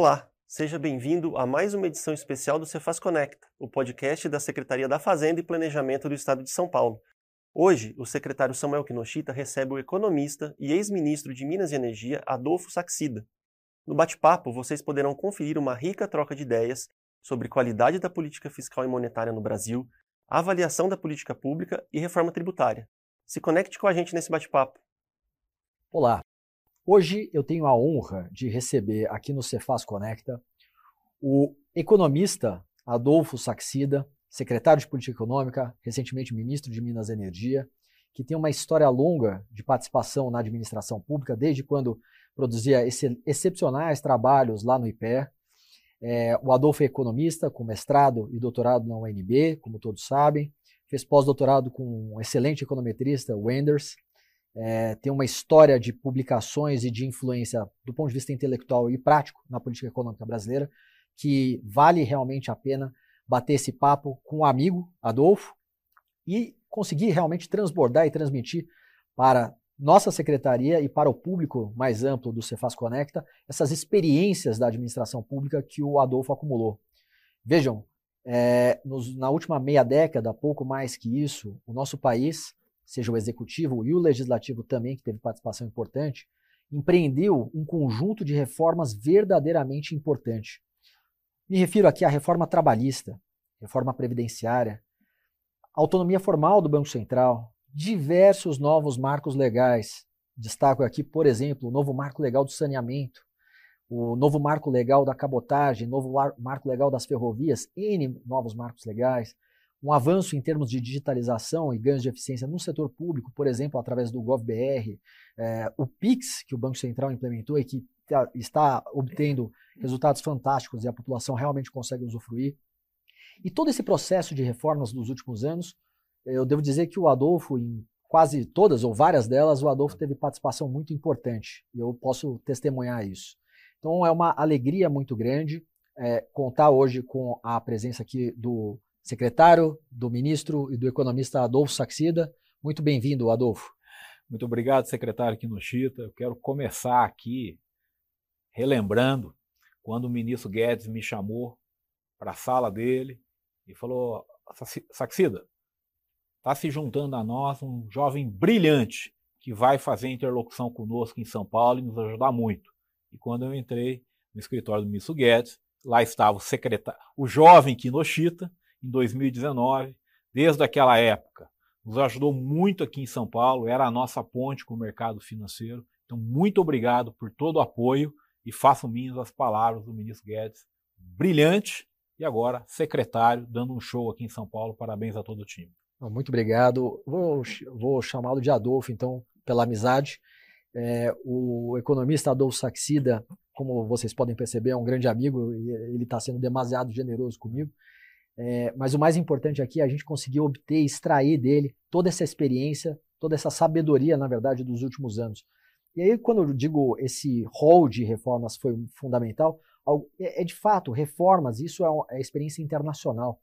Olá, seja bem-vindo a mais uma edição especial do Cefaz Conecta, o podcast da Secretaria da Fazenda e Planejamento do Estado de São Paulo. Hoje, o secretário Samuel Kinoshita recebe o economista e ex-ministro de Minas e Energia Adolfo Saxida. No bate-papo, vocês poderão conferir uma rica troca de ideias sobre qualidade da política fiscal e monetária no Brasil, avaliação da política pública e reforma tributária. Se conecte com a gente nesse bate-papo. Olá, Hoje eu tenho a honra de receber aqui no Cefaz Conecta o economista Adolfo Saxida, secretário de Política Econômica, recentemente ministro de Minas e Energia, que tem uma história longa de participação na administração pública, desde quando produzia excepcionais trabalhos lá no IPE. É, o Adolfo é economista, com mestrado e doutorado na UNB, como todos sabem. Fez pós-doutorado com um excelente econometrista, Wenders, é, tem uma história de publicações e de influência do ponto de vista intelectual e prático na política econômica brasileira, que vale realmente a pena bater esse papo com o um amigo Adolfo e conseguir realmente transbordar e transmitir para nossa secretaria e para o público mais amplo do Cefaz Conecta essas experiências da administração pública que o Adolfo acumulou. Vejam, é, nos, na última meia década, pouco mais que isso, o nosso país seja o executivo e o legislativo também, que teve participação importante, empreendeu um conjunto de reformas verdadeiramente importante. Me refiro aqui à reforma trabalhista, reforma previdenciária, autonomia formal do Banco Central, diversos novos marcos legais. Destaco aqui, por exemplo, o novo marco legal do saneamento, o novo marco legal da cabotagem, novo marco legal das ferrovias, N novos marcos legais, um avanço em termos de digitalização e ganhos de eficiência no setor público, por exemplo, através do GovBR, é, o PIX, que o Banco Central implementou e que tá, está obtendo resultados fantásticos e a população realmente consegue usufruir. E todo esse processo de reformas dos últimos anos, eu devo dizer que o Adolfo, em quase todas ou várias delas, o Adolfo teve participação muito importante e eu posso testemunhar isso. Então é uma alegria muito grande é, contar hoje com a presença aqui do secretário, do ministro e do economista Adolfo Saxida. Muito bem-vindo, Adolfo. Muito obrigado, secretário Kinoshita. Eu quero começar aqui relembrando quando o ministro Guedes me chamou para a sala dele e falou: Saxida, está se juntando a nós um jovem brilhante que vai fazer interlocução conosco em São Paulo e nos ajudar muito. E quando eu entrei no escritório do ministro Guedes, lá estava o secretário, o jovem Kinoshita, em 2019. Desde aquela época, nos ajudou muito aqui em São Paulo, era a nossa ponte com o mercado financeiro. Então, muito obrigado por todo o apoio e faço minhas as palavras do ministro Guedes. Brilhante e agora secretário, dando um show aqui em São Paulo. Parabéns a todo o time. Muito obrigado. Vou, vou chamá-lo de Adolfo, então, pela amizade. É, o economista Adolfo Saxida, como vocês podem perceber, é um grande amigo e ele está sendo demasiado generoso comigo. É, mas o mais importante aqui é a gente conseguir obter, extrair dele toda essa experiência, toda essa sabedoria, na verdade, dos últimos anos. E aí, quando eu digo esse rol de reformas foi fundamental, é, é de fato, reformas, isso é, é experiência internacional.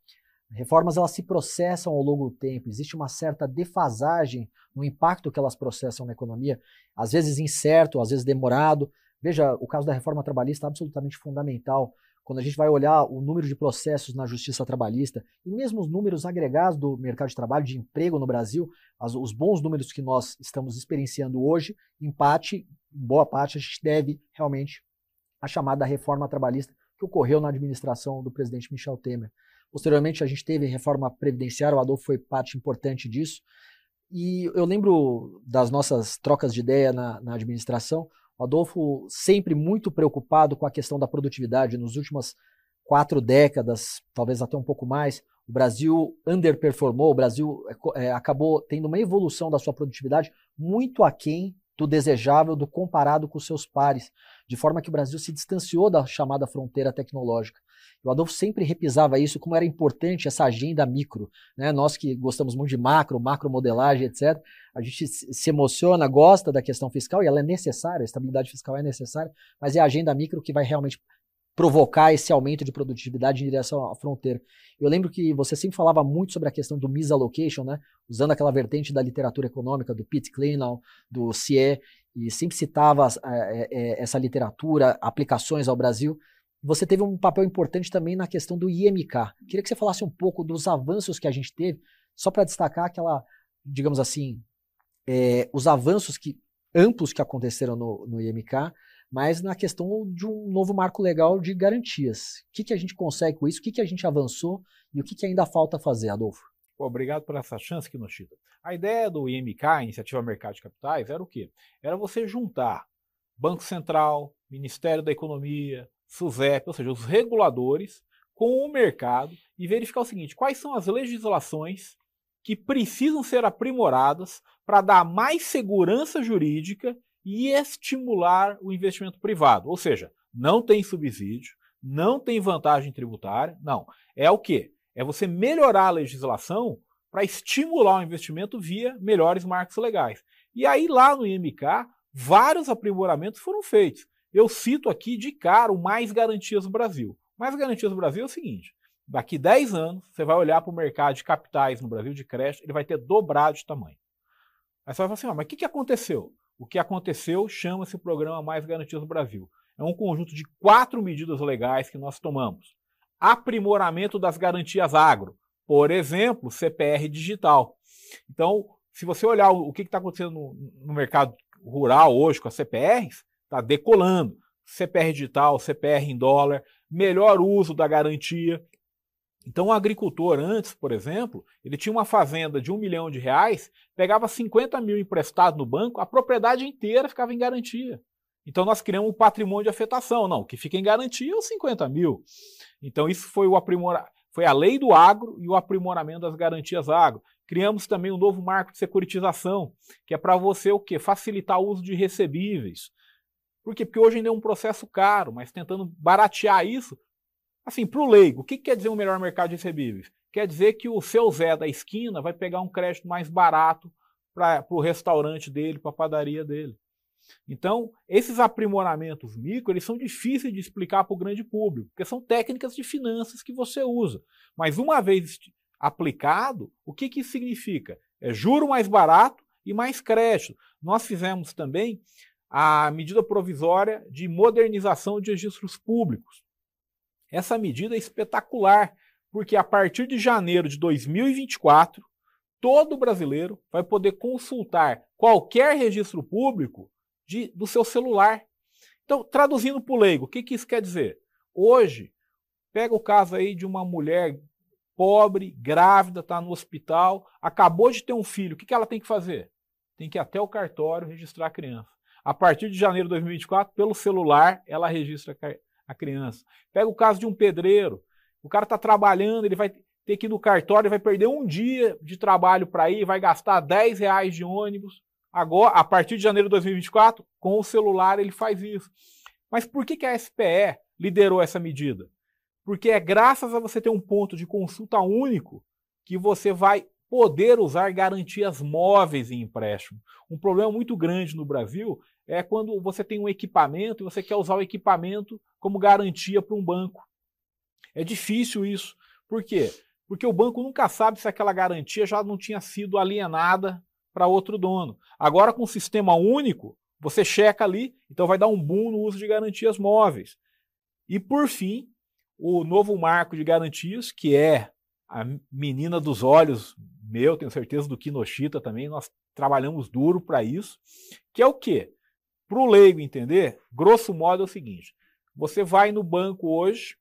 Reformas elas se processam ao longo do tempo, existe uma certa defasagem no impacto que elas processam na economia, às vezes incerto, às vezes demorado. Veja, o caso da reforma trabalhista é absolutamente fundamental quando a gente vai olhar o número de processos na justiça trabalhista e mesmo os números agregados do mercado de trabalho, de emprego no Brasil, as, os bons números que nós estamos experienciando hoje, em parte, em boa parte, a gente deve realmente à chamada reforma trabalhista que ocorreu na administração do presidente Michel Temer. Posteriormente, a gente teve reforma previdenciária, o Adolfo foi parte importante disso. E eu lembro das nossas trocas de ideia na, na administração, Adolfo sempre muito preocupado com a questão da produtividade. Nos últimas quatro décadas, talvez até um pouco mais, o Brasil underperformou, o Brasil é, acabou tendo uma evolução da sua produtividade muito aquém do desejável, do comparado com seus pares, de forma que o Brasil se distanciou da chamada fronteira tecnológica. O Adolfo sempre repisava isso, como era importante essa agenda micro. Né? Nós que gostamos muito de macro, macro modelagem, etc., a gente se emociona, gosta da questão fiscal e ela é necessária, a estabilidade fiscal é necessária, mas é a agenda micro que vai realmente provocar esse aumento de produtividade em direção à fronteira. Eu lembro que você sempre falava muito sobre a questão do misallocation, né? usando aquela vertente da literatura econômica, do Pete Kleinau, do CIE, e sempre citava é, é, essa literatura, aplicações ao Brasil. Você teve um papel importante também na questão do IMK. Queria que você falasse um pouco dos avanços que a gente teve, só para destacar aquela, digamos assim, é, os avanços que, amplos que aconteceram no, no IMK, mas na questão de um novo marco legal de garantias. O que, que a gente consegue com isso? O que, que a gente avançou e o que, que ainda falta fazer, Adolfo? Obrigado por essa chance, Kinoshita. A ideia do IMK, Iniciativa Mercado de Capitais, era o quê? Era você juntar Banco Central, Ministério da Economia, SUSEP, ou seja, os reguladores, com o mercado e verificar o seguinte: quais são as legislações que precisam ser aprimoradas para dar mais segurança jurídica e estimular o investimento privado. Ou seja, não tem subsídio, não tem vantagem tributária, não. É o quê? É você melhorar a legislação para estimular o investimento via melhores marcos legais. E aí, lá no IMK, vários aprimoramentos foram feitos. Eu cito aqui de cara o Mais Garantias do Brasil. Mais Garantias do Brasil é o seguinte: daqui 10 anos, você vai olhar para o mercado de capitais no Brasil, de crédito, ele vai ter dobrado de tamanho. Aí você vai falar assim: ah, mas o que, que aconteceu? O que aconteceu chama-se o Programa Mais Garantias do Brasil. É um conjunto de quatro medidas legais que nós tomamos. Aprimoramento das garantias agro, por exemplo, CPR digital. Então, se você olhar o que está acontecendo no, mercado rural hoje com as CPRs, está decolando. CPR digital, CPR em dólar, melhor uso da garantia. Então, o agricultor, antes, por exemplo, ele tinha uma fazenda de um milhão de reais, pegava 50 mil emprestado no banco, a propriedade inteira ficava em garantia. Então, nós criamos um patrimônio de afetação. Não, o que fica em garantia é os 50 mil. Então, isso foi o aprimora... foi a lei do agro e o aprimoramento das garantias agro. Criamos também um novo marco de securitização, que é para você o quê? Facilitar o uso de recebíveis. Por quê? Porque hoje ainda é um processo caro, mas tentando baratear isso, Assim, para o leigo, o que quer dizer um melhor mercado de recebíveis? Quer dizer que o seu Zé da esquina vai pegar um crédito mais barato para o restaurante dele, para a padaria dele. Então, esses aprimoramentos micro, eles são difíceis de explicar para o grande público, porque são técnicas de finanças que você usa. Mas uma vez aplicado, o que, que significa? É juro mais barato e mais crédito. Nós fizemos também a medida provisória de modernização de registros públicos. Essa medida é espetacular, porque a partir de janeiro de 2024, todo brasileiro vai poder consultar qualquer registro público de, do seu celular. Então, traduzindo para o leigo, o que, que isso quer dizer? Hoje, pega o caso aí de uma mulher pobre, grávida, está no hospital, acabou de ter um filho, o que, que ela tem que fazer? Tem que ir até o cartório registrar a criança. A partir de janeiro de 2024, pelo celular, ela registra a criança. Pega o caso de um pedreiro. O cara está trabalhando, ele vai ter que ir no cartório, vai perder um dia de trabalho para ir, vai gastar 10 reais de ônibus. Agora, a partir de janeiro de 2024, com o celular ele faz isso. Mas por que, que a SPE liderou essa medida? Porque é graças a você ter um ponto de consulta único que você vai poder usar garantias móveis em empréstimo. Um problema muito grande no Brasil é quando você tem um equipamento e você quer usar o equipamento como garantia para um banco. É difícil isso. Por quê? Porque o banco nunca sabe se aquela garantia já não tinha sido alienada para outro dono. Agora, com o sistema único, você checa ali, então vai dar um boom no uso de garantias móveis. E, por fim, o novo marco de garantias, que é a menina dos olhos meu, tenho certeza do Kinoshita também, nós trabalhamos duro para isso, que é o quê? Para o leigo entender, grosso modo é o seguinte: você vai no banco hoje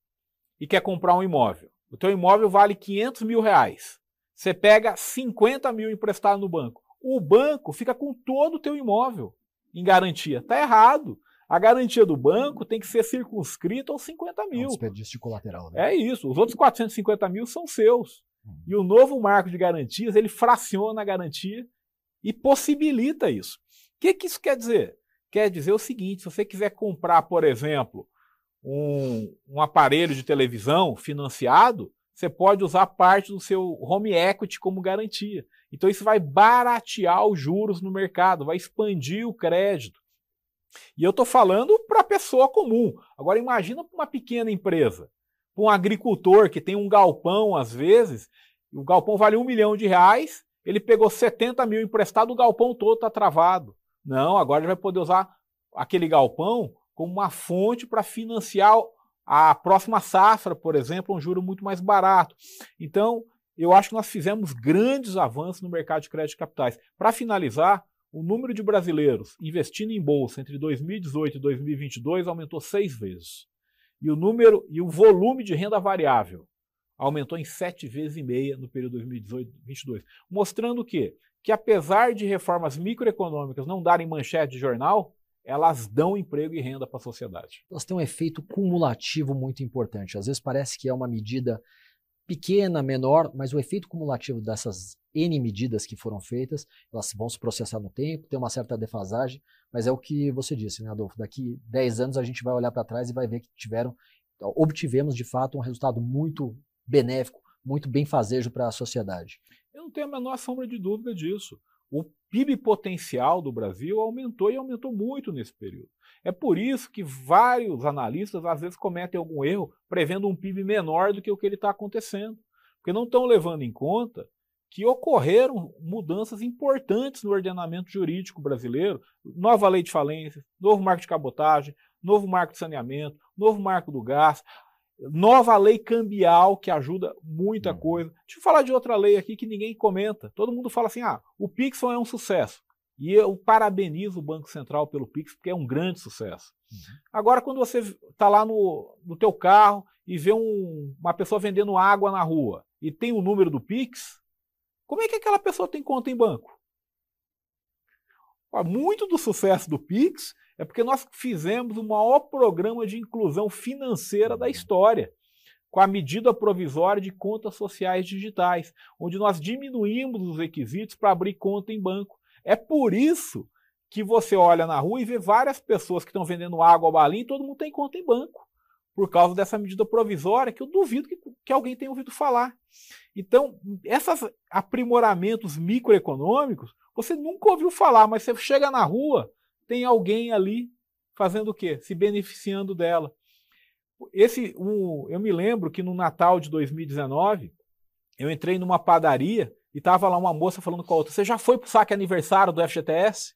e quer comprar um imóvel. O teu imóvel vale 500 mil reais. Você pega 50 mil emprestado no banco. O banco fica com todo o teu imóvel em garantia. Está errado. A garantia do banco tem que ser circunscrita aos 50 mil. É um desperdício de colateral. Né? É isso. Os outros 450 mil são seus. Hum. E o novo marco de garantias, ele fraciona a garantia e possibilita isso. O que, que isso quer dizer? Quer dizer o seguinte: se você quiser comprar, por exemplo, um, um aparelho de televisão financiado, você pode usar parte do seu home equity como garantia. Então isso vai baratear os juros no mercado, vai expandir o crédito. E eu estou falando para a pessoa comum. Agora imagina para uma pequena empresa, para um agricultor que tem um galpão às vezes, o galpão vale um milhão de reais, ele pegou 70 mil emprestado, o galpão todo está travado. Não, agora ele vai poder usar aquele galpão como uma fonte para financiar a próxima safra, por exemplo, um juro muito mais barato. Então, eu acho que nós fizemos grandes avanços no mercado de crédito de capitais. Para finalizar, o número de brasileiros investindo em bolsa entre 2018 e 2022 aumentou seis vezes. E o número e o volume de renda variável aumentou em sete vezes e meia no período 2018-2022, mostrando o quê? Que apesar de reformas microeconômicas não darem manchete de jornal, elas dão emprego e renda para a sociedade. Elas têm um efeito cumulativo muito importante. Às vezes parece que é uma medida pequena, menor, mas o efeito cumulativo dessas N medidas que foram feitas, elas vão se processar no tempo, tem uma certa defasagem, mas é o que você disse, né, Adolfo? Daqui 10 anos a gente vai olhar para trás e vai ver que tiveram, obtivemos de fato um resultado muito benéfico, muito benfazejo para a sociedade. Eu não tenho a menor sombra de dúvida disso. O PIB potencial do Brasil aumentou e aumentou muito nesse período. É por isso que vários analistas às vezes cometem algum erro prevendo um PIB menor do que o que ele está acontecendo, porque não estão levando em conta que ocorreram mudanças importantes no ordenamento jurídico brasileiro, nova lei de falência, novo marco de cabotagem, novo marco de saneamento, novo marco do gás, Nova lei cambial que ajuda muita uhum. coisa. Deixa eu falar de outra lei aqui que ninguém comenta. Todo mundo fala assim: ah, o Pixel é um sucesso. E eu parabenizo o Banco Central pelo Pix, porque é um grande sucesso. Uhum. Agora, quando você está lá no, no teu carro e vê um, uma pessoa vendendo água na rua e tem o número do Pix, como é que aquela pessoa tem conta em banco? Muito do sucesso do Pix é porque nós fizemos o maior programa de inclusão financeira da história, com a medida provisória de contas sociais digitais, onde nós diminuímos os requisitos para abrir conta em banco. É por isso que você olha na rua e vê várias pessoas que estão vendendo água ao balinho e todo mundo tem conta em banco, por causa dessa medida provisória que eu duvido que, que alguém tenha ouvido falar. Então, esses aprimoramentos microeconômicos, você nunca ouviu falar, mas você chega na rua, tem alguém ali fazendo o quê? Se beneficiando dela. Esse, um, eu me lembro que no Natal de 2019, eu entrei numa padaria e tava lá uma moça falando com a outra: Você já foi pro saque aniversário do FGTS?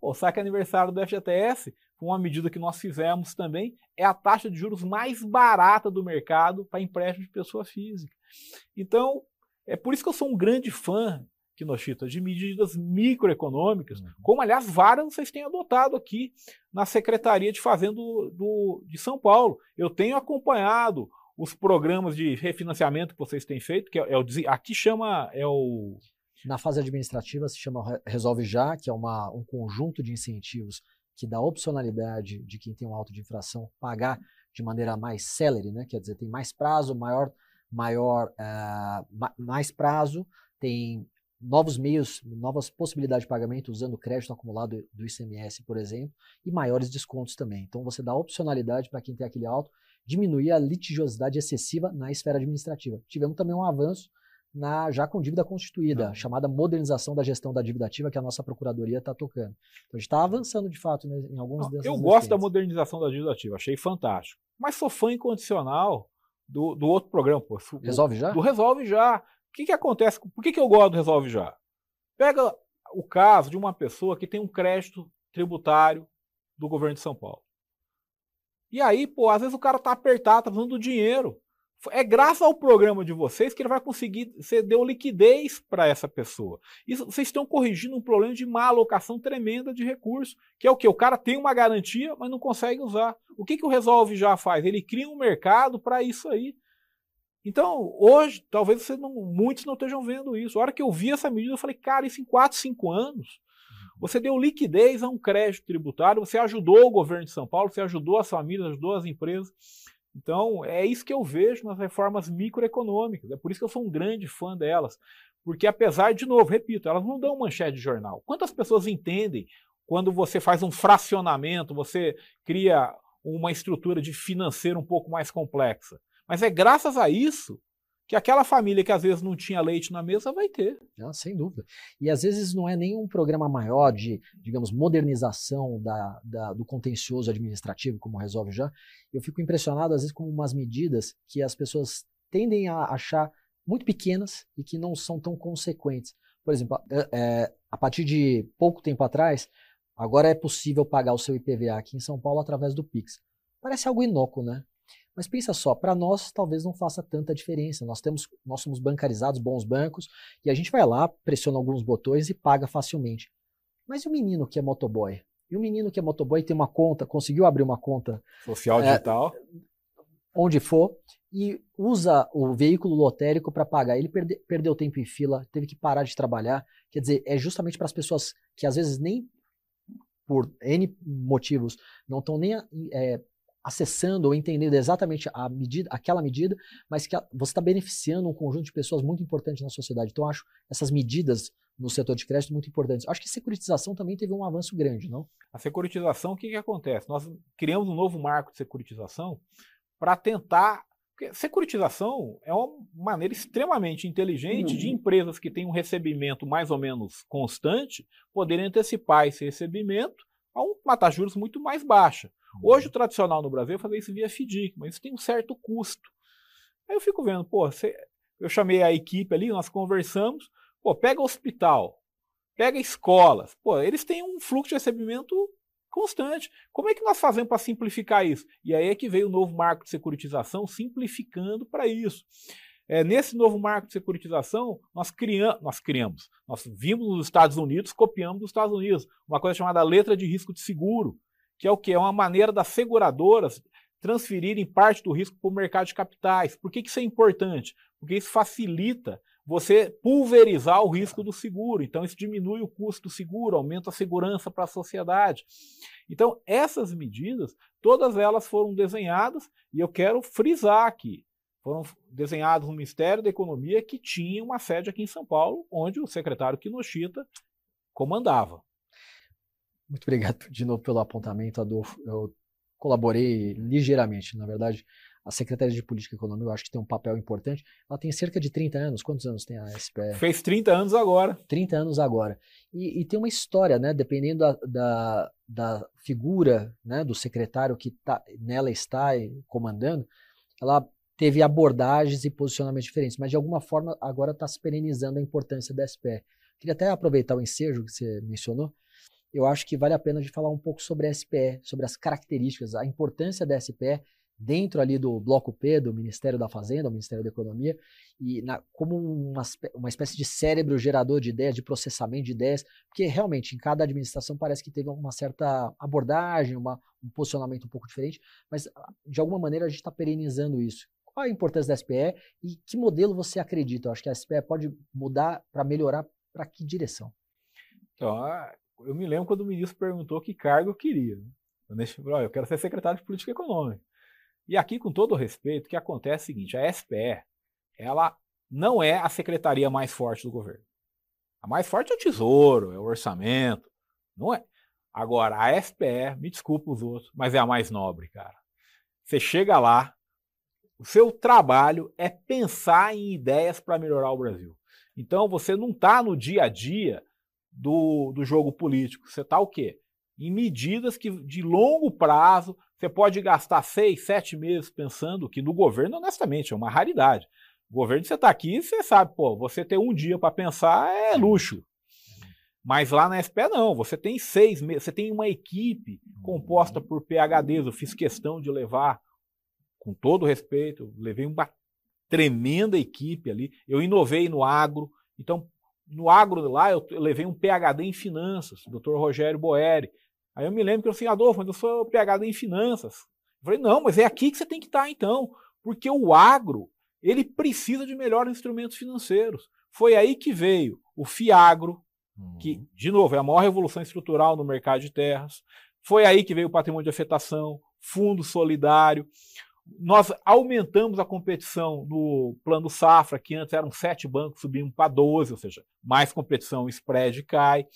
O saque aniversário do FGTS, uma medida que nós fizemos também, é a taxa de juros mais barata do mercado para empréstimo de pessoa física. Então, é por isso que eu sou um grande fã Kinoshita, de medidas microeconômicas, uhum. como aliás várias vocês têm adotado aqui na Secretaria de Fazenda do, do, de São Paulo. Eu tenho acompanhado os programas de refinanciamento que vocês têm feito, que é, é o, aqui chama é o na fase administrativa se chama Resolve Já, que é uma, um conjunto de incentivos que dá opcionalidade de quem tem um auto de infração pagar de maneira mais célere, né? quer dizer, tem mais prazo, maior, maior uh, mais prazo, tem novos meios, novas possibilidades de pagamento usando crédito acumulado do ICMS, por exemplo, e maiores descontos também. Então você dá opcionalidade para quem tem aquele alto, diminuir a litigiosidade excessiva na esfera administrativa. Tivemos também um avanço na já com dívida constituída, ah. chamada modernização da gestão da dívida ativa que a nossa procuradoria está tocando. Então a gente está avançando de fato né, em alguns desses. Eu gosto da modernização da dívida ativa, achei fantástico. Mas sou fã incondicional do, do outro programa, pô. Resolve já? Do Resolve já. O que, que acontece? Por que, que eu gosto do Resolve Já? Pega o caso de uma pessoa que tem um crédito tributário do governo de São Paulo. E aí, pô, às vezes o cara tá apertado, tá precisando do dinheiro. É graças ao programa de vocês que ele vai conseguir, você deu liquidez para essa pessoa. Isso, vocês estão corrigindo um problema de má alocação tremenda de recursos, que é o que? O cara tem uma garantia, mas não consegue usar. O que, que o Resolve já faz? Ele cria um mercado para isso aí. Então, hoje, talvez não, muitos não estejam vendo isso. A hora que eu vi essa medida, eu falei, cara, isso em 4, 5 anos, você deu liquidez a um crédito tributário, você ajudou o governo de São Paulo, você ajudou as famílias, ajudou as empresas. Então, é isso que eu vejo nas reformas microeconômicas. É por isso que eu sou um grande fã delas. Porque, apesar, de novo, repito, elas não dão manchete de jornal. Quantas pessoas entendem quando você faz um fracionamento, você cria uma estrutura de financeiro um pouco mais complexa? Mas é graças a isso que aquela família que às vezes não tinha leite na mesa vai ter. Ah, sem dúvida. E às vezes não é nenhum programa maior de, digamos, modernização da, da, do contencioso administrativo, como resolve já. Eu fico impressionado, às vezes, com umas medidas que as pessoas tendem a achar muito pequenas e que não são tão consequentes. Por exemplo, é, é, a partir de pouco tempo atrás, agora é possível pagar o seu IPVA aqui em São Paulo através do Pix. Parece algo inócuo, né? Mas pensa só, para nós talvez não faça tanta diferença. Nós temos, nós somos bancarizados, bons bancos, e a gente vai lá, pressiona alguns botões e paga facilmente. Mas e o menino que é motoboy? E o menino que é motoboy tem uma conta, conseguiu abrir uma conta social é, digital, onde for, e usa o veículo lotérico para pagar. Ele perde, perdeu tempo em fila, teve que parar de trabalhar. Quer dizer, é justamente para as pessoas que às vezes nem por N motivos não estão nem é, acessando ou entendendo exatamente a medida, aquela medida, mas que você está beneficiando um conjunto de pessoas muito importante na sociedade. Então, acho essas medidas no setor de crédito muito importantes. Acho que a securitização também teve um avanço grande, não? A securitização, o que, que acontece? Nós criamos um novo marco de securitização para tentar. Porque securitização é uma maneira extremamente inteligente uhum. de empresas que têm um recebimento mais ou menos constante poderem antecipar esse recebimento a uma taxa de juros muito mais baixa. Hoje, o tradicional no Brasil é fazer isso via FDIC, mas isso tem um certo custo. Aí eu fico vendo, pô, você, eu chamei a equipe ali, nós conversamos, pô, pega hospital, pega escolas, pô, eles têm um fluxo de recebimento constante. Como é que nós fazemos para simplificar isso? E aí é que veio o novo marco de securitização simplificando para isso. É, nesse novo marco de securitização, nós, nós criamos, nós vimos nos Estados Unidos, copiamos dos Estados Unidos, uma coisa chamada letra de risco de seguro, que é o que? É uma maneira das seguradoras transferirem parte do risco para o mercado de capitais. Por que, que isso é importante? Porque isso facilita você pulverizar o risco do seguro. Então, isso diminui o custo do seguro, aumenta a segurança para a sociedade. Então, essas medidas, todas elas foram desenhadas, e eu quero frisar aqui, foram desenhadas no Ministério da Economia, que tinha uma sede aqui em São Paulo, onde o secretário Kinoshita comandava. Muito obrigado de novo pelo apontamento, Adolfo. Eu colaborei ligeiramente, na verdade. A Secretaria de Política Econômica, eu acho que tem um papel importante. Ela tem cerca de 30 anos. Quantos anos tem a SPE? Fez 30 anos agora. 30 anos agora. E, e tem uma história, né? Dependendo da, da, da, figura né, do secretário que tá, nela está comandando, ela teve abordagens e posicionamentos diferentes, mas de alguma forma agora está se perenizando a importância da SPE. Queria até aproveitar o ensejo que você mencionou eu acho que vale a pena de falar um pouco sobre a SPE, sobre as características, a importância da SPE dentro ali do bloco P do Ministério da Fazenda, o Ministério da Economia, e na, como uma, uma espécie de cérebro gerador de ideias, de processamento de ideias, porque realmente em cada administração parece que teve uma certa abordagem, uma, um posicionamento um pouco diferente, mas de alguma maneira a gente está perenizando isso. Qual a importância da SPE e que modelo você acredita? Eu acho que a SPE pode mudar para melhorar para que direção? Então, eu me lembro quando o ministro perguntou que cargo eu queria. Eu, eu quero ser secretário de Política Econômica. E aqui, com todo o respeito, o que acontece é o seguinte: a SPE, ela não é a secretaria mais forte do governo. A mais forte é o Tesouro, é o Orçamento. Não é. Agora, a SPE, me desculpa os outros, mas é a mais nobre, cara. Você chega lá, o seu trabalho é pensar em ideias para melhorar o Brasil. Então, você não está no dia a dia do, do jogo político. Você está o quê? Em medidas que de longo prazo você pode gastar seis, sete meses pensando que no governo, honestamente, é uma raridade. O governo, você está aqui, você sabe, pô, você ter um dia para pensar é luxo. Mas lá na SPE não, você tem seis meses, você tem uma equipe composta por PHDs. Eu fiz questão de levar, com todo respeito, levei uma tremenda equipe ali. Eu inovei no agro, então no agro lá, eu, levei um PhD em finanças, Dr. Rogério Boeri. Aí eu me lembro que eu falei, Adolfo, mas eu sou PhD em finanças. Eu falei, não, mas é aqui que você tem que estar então, porque o agro, ele precisa de melhores instrumentos financeiros. Foi aí que veio o FIAGRO, que, uhum. de novo, é a maior revolução estrutural no mercado de terras. Foi aí que veio o patrimônio de afetação, fundo solidário. Nós aumentamos a competição no plano safra, que antes eram sete bancos, subimos para 12, ou seja, mais competição, o spread cai.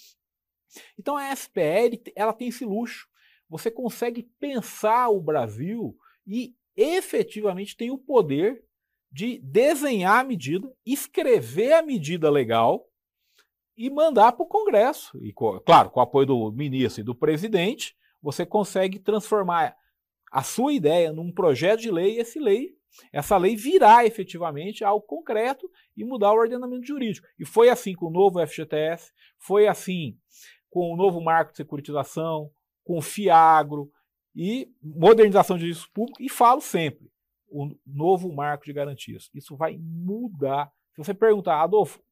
Então a SPL ela tem esse luxo. Você consegue pensar o Brasil e efetivamente tem o poder de desenhar a medida, escrever a medida legal e mandar para o Congresso. E, claro, com o apoio do ministro e do presidente, você consegue transformar a sua ideia num projeto de lei, esse lei, essa lei virá efetivamente algo concreto e mudar o ordenamento jurídico. E foi assim com o novo FGTS, foi assim com o novo marco de securitização, com o FIAGRO e modernização de serviço público, e falo sempre, o novo marco de garantias. Isso vai mudar. Se você perguntar, Adolfo,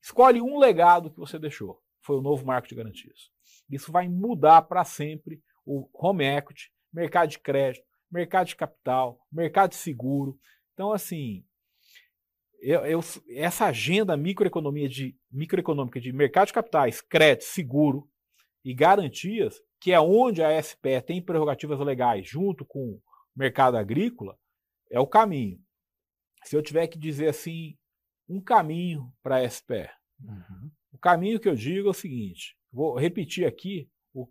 escolhe um legado que você deixou. Foi o novo marco de garantias. Isso vai mudar para sempre o home equity, mercado de crédito, mercado de capital, mercado de seguro. Então, assim, eu, eu, essa agenda microeconomia de, microeconômica de mercado de capitais, crédito, seguro e garantias, que é onde a SPE tem prerrogativas legais junto com o mercado agrícola, é o caminho. Se eu tiver que dizer assim, um caminho para a SPE, uhum. o caminho que eu digo é o seguinte: vou repetir aqui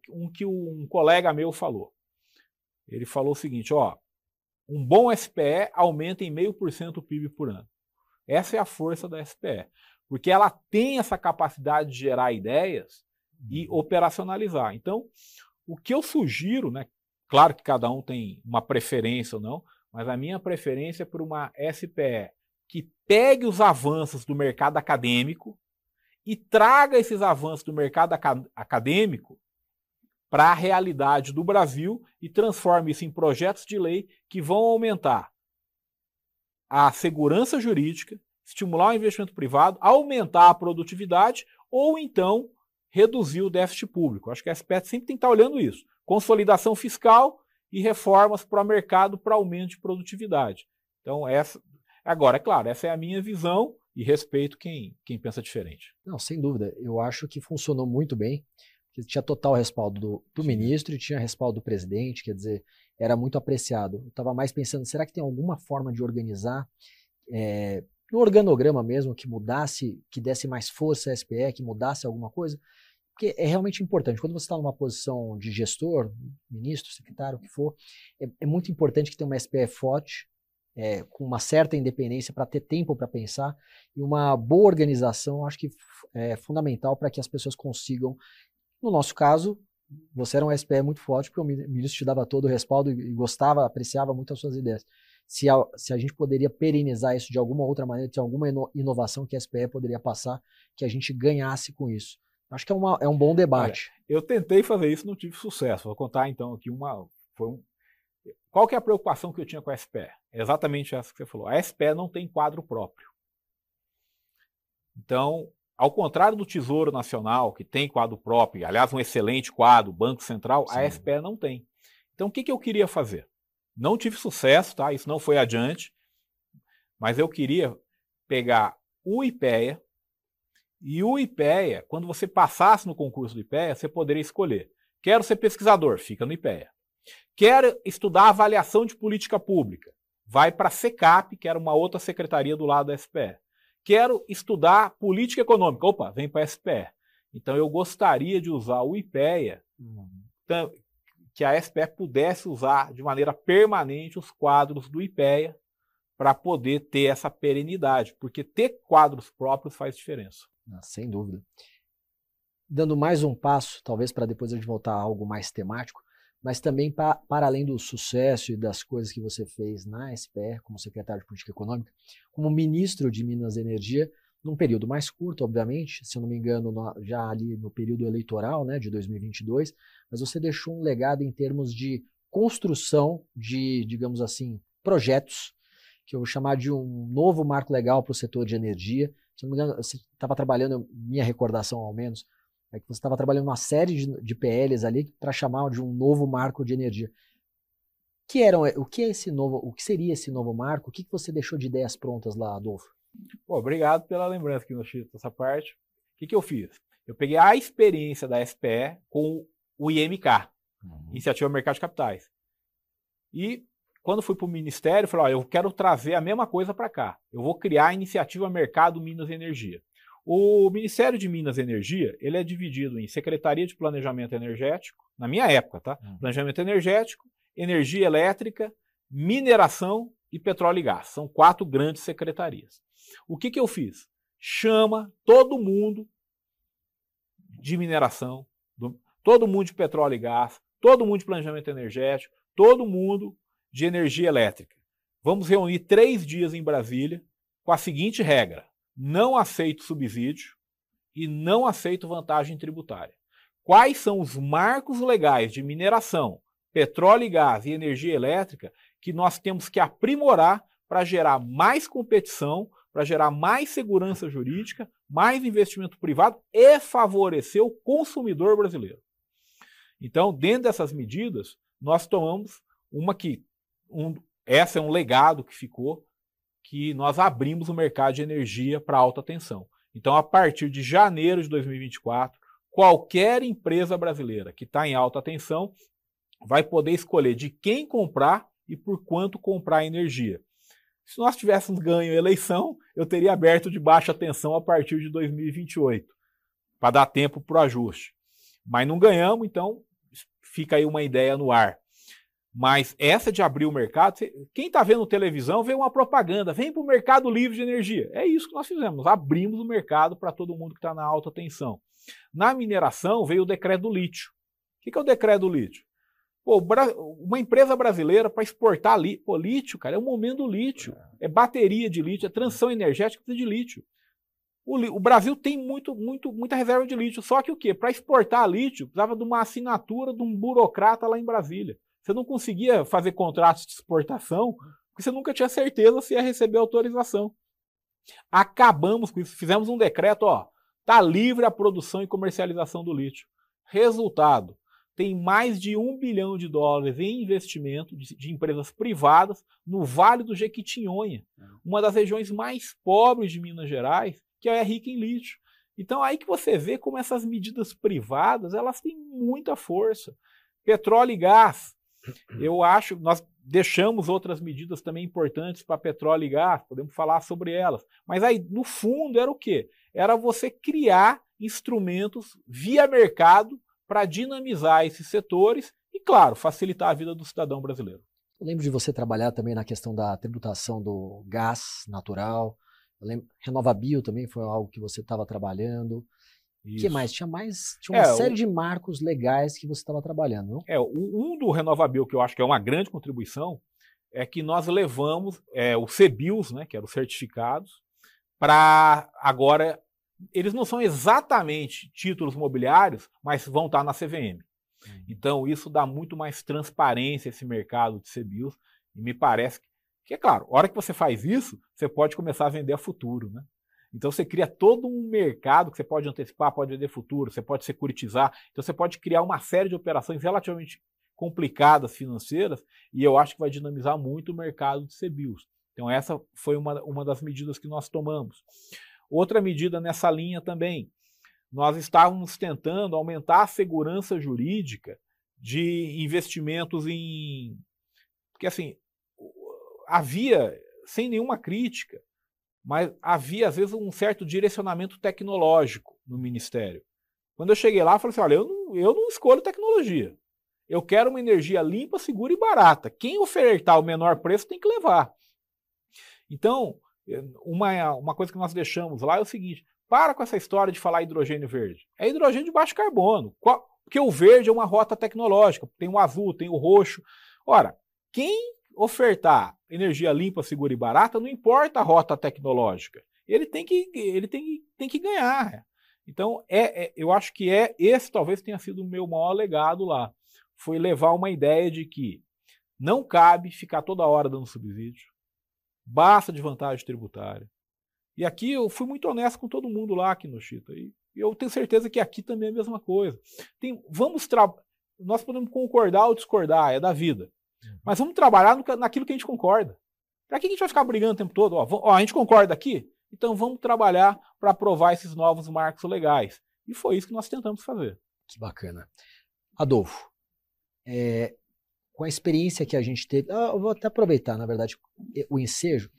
um que um colega meu falou. Ele falou o seguinte: ó, um bom SPE aumenta em meio por cento o PIB por ano. Essa é a força da SPE, porque ela tem essa capacidade de gerar ideias e uhum. operacionalizar. Então, o que eu sugiro, né? Claro que cada um tem uma preferência ou não, mas a minha preferência é por uma SPE que pegue os avanços do mercado acadêmico e traga esses avanços do mercado acadêmico para a realidade do Brasil e transforme isso em projetos de lei que vão aumentar a segurança jurídica, estimular o investimento privado, aumentar a produtividade ou então reduzir o déficit público. Acho que a SPET sempre tem que estar olhando isso. Consolidação fiscal e reformas para o mercado para aumento de produtividade. Então, essa. Agora, é claro, essa é a minha visão e respeito quem, quem pensa diferente. Não, sem dúvida. Eu acho que funcionou muito bem que tinha total respaldo do, do ministro e tinha respaldo do presidente, quer dizer, era muito apreciado. Eu estava mais pensando, será que tem alguma forma de organizar é, no organograma mesmo que mudasse, que desse mais força à SPE, que mudasse alguma coisa? Porque é realmente importante. Quando você está numa posição de gestor, ministro, secretário, o que for, é, é muito importante que tenha uma SPE forte, é, com uma certa independência para ter tempo para pensar e uma boa organização, acho que é fundamental para que as pessoas consigam no nosso caso, você era um SPE muito forte, porque o ministro te dava todo o respaldo e gostava, apreciava muito as suas ideias. Se a, se a gente poderia perenizar isso de alguma outra maneira, ter alguma inovação que a SPE poderia passar, que a gente ganhasse com isso. Acho que é, uma, é um bom debate. Olha, eu tentei fazer isso, não tive sucesso. Vou contar então aqui uma. Foi um, qual que é a preocupação que eu tinha com a SPE? É exatamente essa que você falou. A SPE não tem quadro próprio. Então, ao contrário do Tesouro Nacional, que tem quadro próprio, aliás, um excelente quadro, Banco Central, Sim. a SPE não tem. Então, o que, que eu queria fazer? Não tive sucesso, tá? Isso não foi adiante, mas eu queria pegar o IPEA, e o IPEA, quando você passasse no concurso do IPEA, você poderia escolher. Quero ser pesquisador, fica no IPEA. Quero estudar avaliação de política pública, vai para a SECAP, que era uma outra secretaria do lado da SPE. Quero estudar política econômica. Opa, vem para a SPE. Então eu gostaria de usar o IPEA, uhum. que a SPE pudesse usar de maneira permanente os quadros do IPEA para poder ter essa perenidade, porque ter quadros próprios faz diferença. Ah, sem dúvida. Dando mais um passo, talvez para depois a gente voltar a algo mais temático, mas também pa, para além do sucesso e das coisas que você fez na SPR, como secretário de Política Econômica, como ministro de Minas e Energia, num período mais curto, obviamente, se eu não me engano, no, já ali no período eleitoral né, de 2022, mas você deixou um legado em termos de construção de, digamos assim, projetos, que eu vou chamar de um novo marco legal para o setor de energia. Se eu não me engano, você estava trabalhando, minha recordação ao menos, é que você estava trabalhando uma série de, de PLs ali para chamar de um novo marco de energia. Que eram, o que é esse novo, o que seria esse novo marco? O que, que você deixou de ideias prontas lá, Adolfo? Obrigado pela lembrança aqui no Chito, essa parte. O que, que eu fiz? Eu peguei a experiência da SPE com o IMK, uhum. Iniciativa Mercado de Capitais. E quando fui para o Ministério, falei: ó, eu quero trazer a mesma coisa para cá. Eu vou criar a Iniciativa Mercado Minas e Energia. O Ministério de Minas e Energia, ele é dividido em Secretaria de Planejamento Energético, na minha época, tá? Uhum. Planejamento Energético, Energia Elétrica, Mineração e Petróleo e Gás. São quatro grandes secretarias. O que, que eu fiz? Chama todo mundo de mineração, do, todo mundo de petróleo e gás, todo mundo de planejamento energético, todo mundo de energia elétrica. Vamos reunir três dias em Brasília com a seguinte regra: não aceito subsídio e não aceito vantagem tributária. Quais são os marcos legais de mineração, petróleo e gás e energia elétrica que nós temos que aprimorar para gerar mais competição, para gerar mais segurança jurídica, mais investimento privado e favorecer o consumidor brasileiro. Então, dentro dessas medidas, nós tomamos uma que um, essa é um legado que ficou, que nós abrimos o mercado de energia para alta tensão. Então, a partir de janeiro de 2024, qualquer empresa brasileira que está em alta tensão vai poder escolher de quem comprar e por quanto comprar energia. Se nós tivéssemos ganho a eleição, eu teria aberto de baixa tensão a partir de 2028, para dar tempo para o ajuste. Mas não ganhamos, então fica aí uma ideia no ar. Mas essa de abrir o mercado, quem está vendo televisão vê uma propaganda, vem para o mercado livre de energia. É isso que nós fizemos, abrimos o mercado para todo mundo que está na alta tensão. Na mineração veio o decreto do lítio. O que é o decreto do lítio? Pô, uma empresa brasileira para exportar pô, lítio, cara, é o momento do lítio. É bateria de lítio, é transição energética de lítio. O, o, Brasil tem muito, muito, muita reserva de lítio. Só que o quê? Para exportar lítio, precisava de uma assinatura de um burocrata lá em Brasília. Você não conseguia fazer contratos de exportação porque você nunca tinha certeza se ia receber autorização. Acabamos com isso, fizemos um decreto, ó, tá livre a produção e comercialização do lítio. Resultado, tem mais de um bilhão de dólares em investimento de, de, empresas privadas no Vale do Jequitinhonha, é. uma das regiões mais pobres de Minas Gerais, que é rica em lítio. Então aí que você vê como essas medidas privadas elas têm muita força. Petróleo e gás. Eu acho, nós deixamos outras medidas também importantes para petróleo e gás, podemos falar sobre elas. Mas aí, no fundo, era o quê? Era você criar instrumentos via mercado para dinamizar esses setores e, claro, facilitar a vida do cidadão brasileiro. Eu lembro de você trabalhar também na questão da tributação do gás natural. Eu lembro, também foi algo que você estava trabalhando. O que mais? Tinha mais. Tinha uma é, série o... de marcos legais que você estava trabalhando, não? É, um do Renovabil, que eu acho que é uma grande contribuição, é que nós levamos é, o CBIOS, né, que eram os certificados, para agora eles não são exatamente títulos imobiliários, mas vão estar na CVM. Uhum. Então, isso dá muito mais transparência a esse mercado de CBIOS, e me parece que, que, é claro, a hora que você faz isso, você pode começar a vender a futuro, né? Então você cria todo um mercado que você pode antecipar, pode vender futuro, você pode securitizar, então você pode criar uma série de operações relativamente complicadas financeiras e eu acho que vai dinamizar muito o mercado de CBIOS. Então essa foi uma, uma das medidas que nós tomamos. Outra medida nessa linha também, nós estávamos tentando aumentar a segurança jurídica de investimentos em. Porque, assim, havia, sem nenhuma crítica, mas havia, às vezes, um certo direcionamento tecnológico no Ministério. Quando eu cheguei lá, eu falei assim: olha, eu não, eu não escolho tecnologia. Eu quero uma energia limpa, segura e barata. Quem ofertar o menor preço tem que levar. Então, uma, uma coisa que nós deixamos lá é o seguinte: para com essa história de falar hidrogênio verde. É hidrogênio de baixo carbono. Qual, porque o verde é uma rota tecnológica, tem o azul, tem o roxo. Ora, quem ofertar energia limpa, segura e barata, não importa a rota tecnológica. Ele tem que, ele tem, tem que ganhar. Então, é, é, eu acho que é esse talvez tenha sido o meu maior legado lá. Foi levar uma ideia de que não cabe ficar toda hora dando subsídio. Basta de vantagem tributária. E aqui eu fui muito honesto com todo mundo lá aqui no Chita. E eu tenho certeza que aqui também é a mesma coisa. Tem, vamos Nós podemos concordar ou discordar, é da vida. Uhum. Mas vamos trabalhar no, naquilo que a gente concorda. Para que a gente vai ficar brigando o tempo todo? Ó, ó, a gente concorda aqui? Então vamos trabalhar para aprovar esses novos marcos legais. E foi isso que nós tentamos fazer. Que bacana. Adolfo, é, com a experiência que a gente teve, ah, eu vou até aproveitar, na verdade, o ensejo,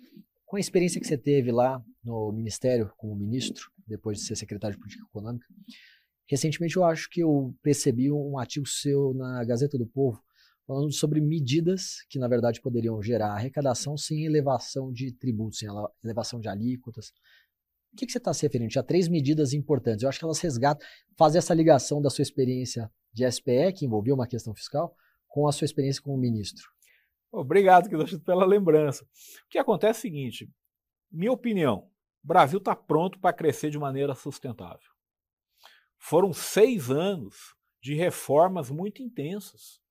com a experiência que você teve lá no Ministério como ministro, depois de ser secretário de Política Econômica, recentemente eu acho que eu percebi um artigo seu na Gazeta do Povo falando sobre medidas que, na verdade, poderiam gerar arrecadação sem elevação de tributos, sem elevação de alíquotas. O que, que você está se referindo? Tinha três medidas importantes. Eu acho que elas resgatam, fazem essa ligação da sua experiência de SPE, que envolvia uma questão fiscal, com a sua experiência como ministro. Obrigado, Kidoshi, pela lembrança. O que acontece é o seguinte: minha opinião, o Brasil está pronto para crescer de maneira sustentável. Foram seis anos de reformas muito intensas.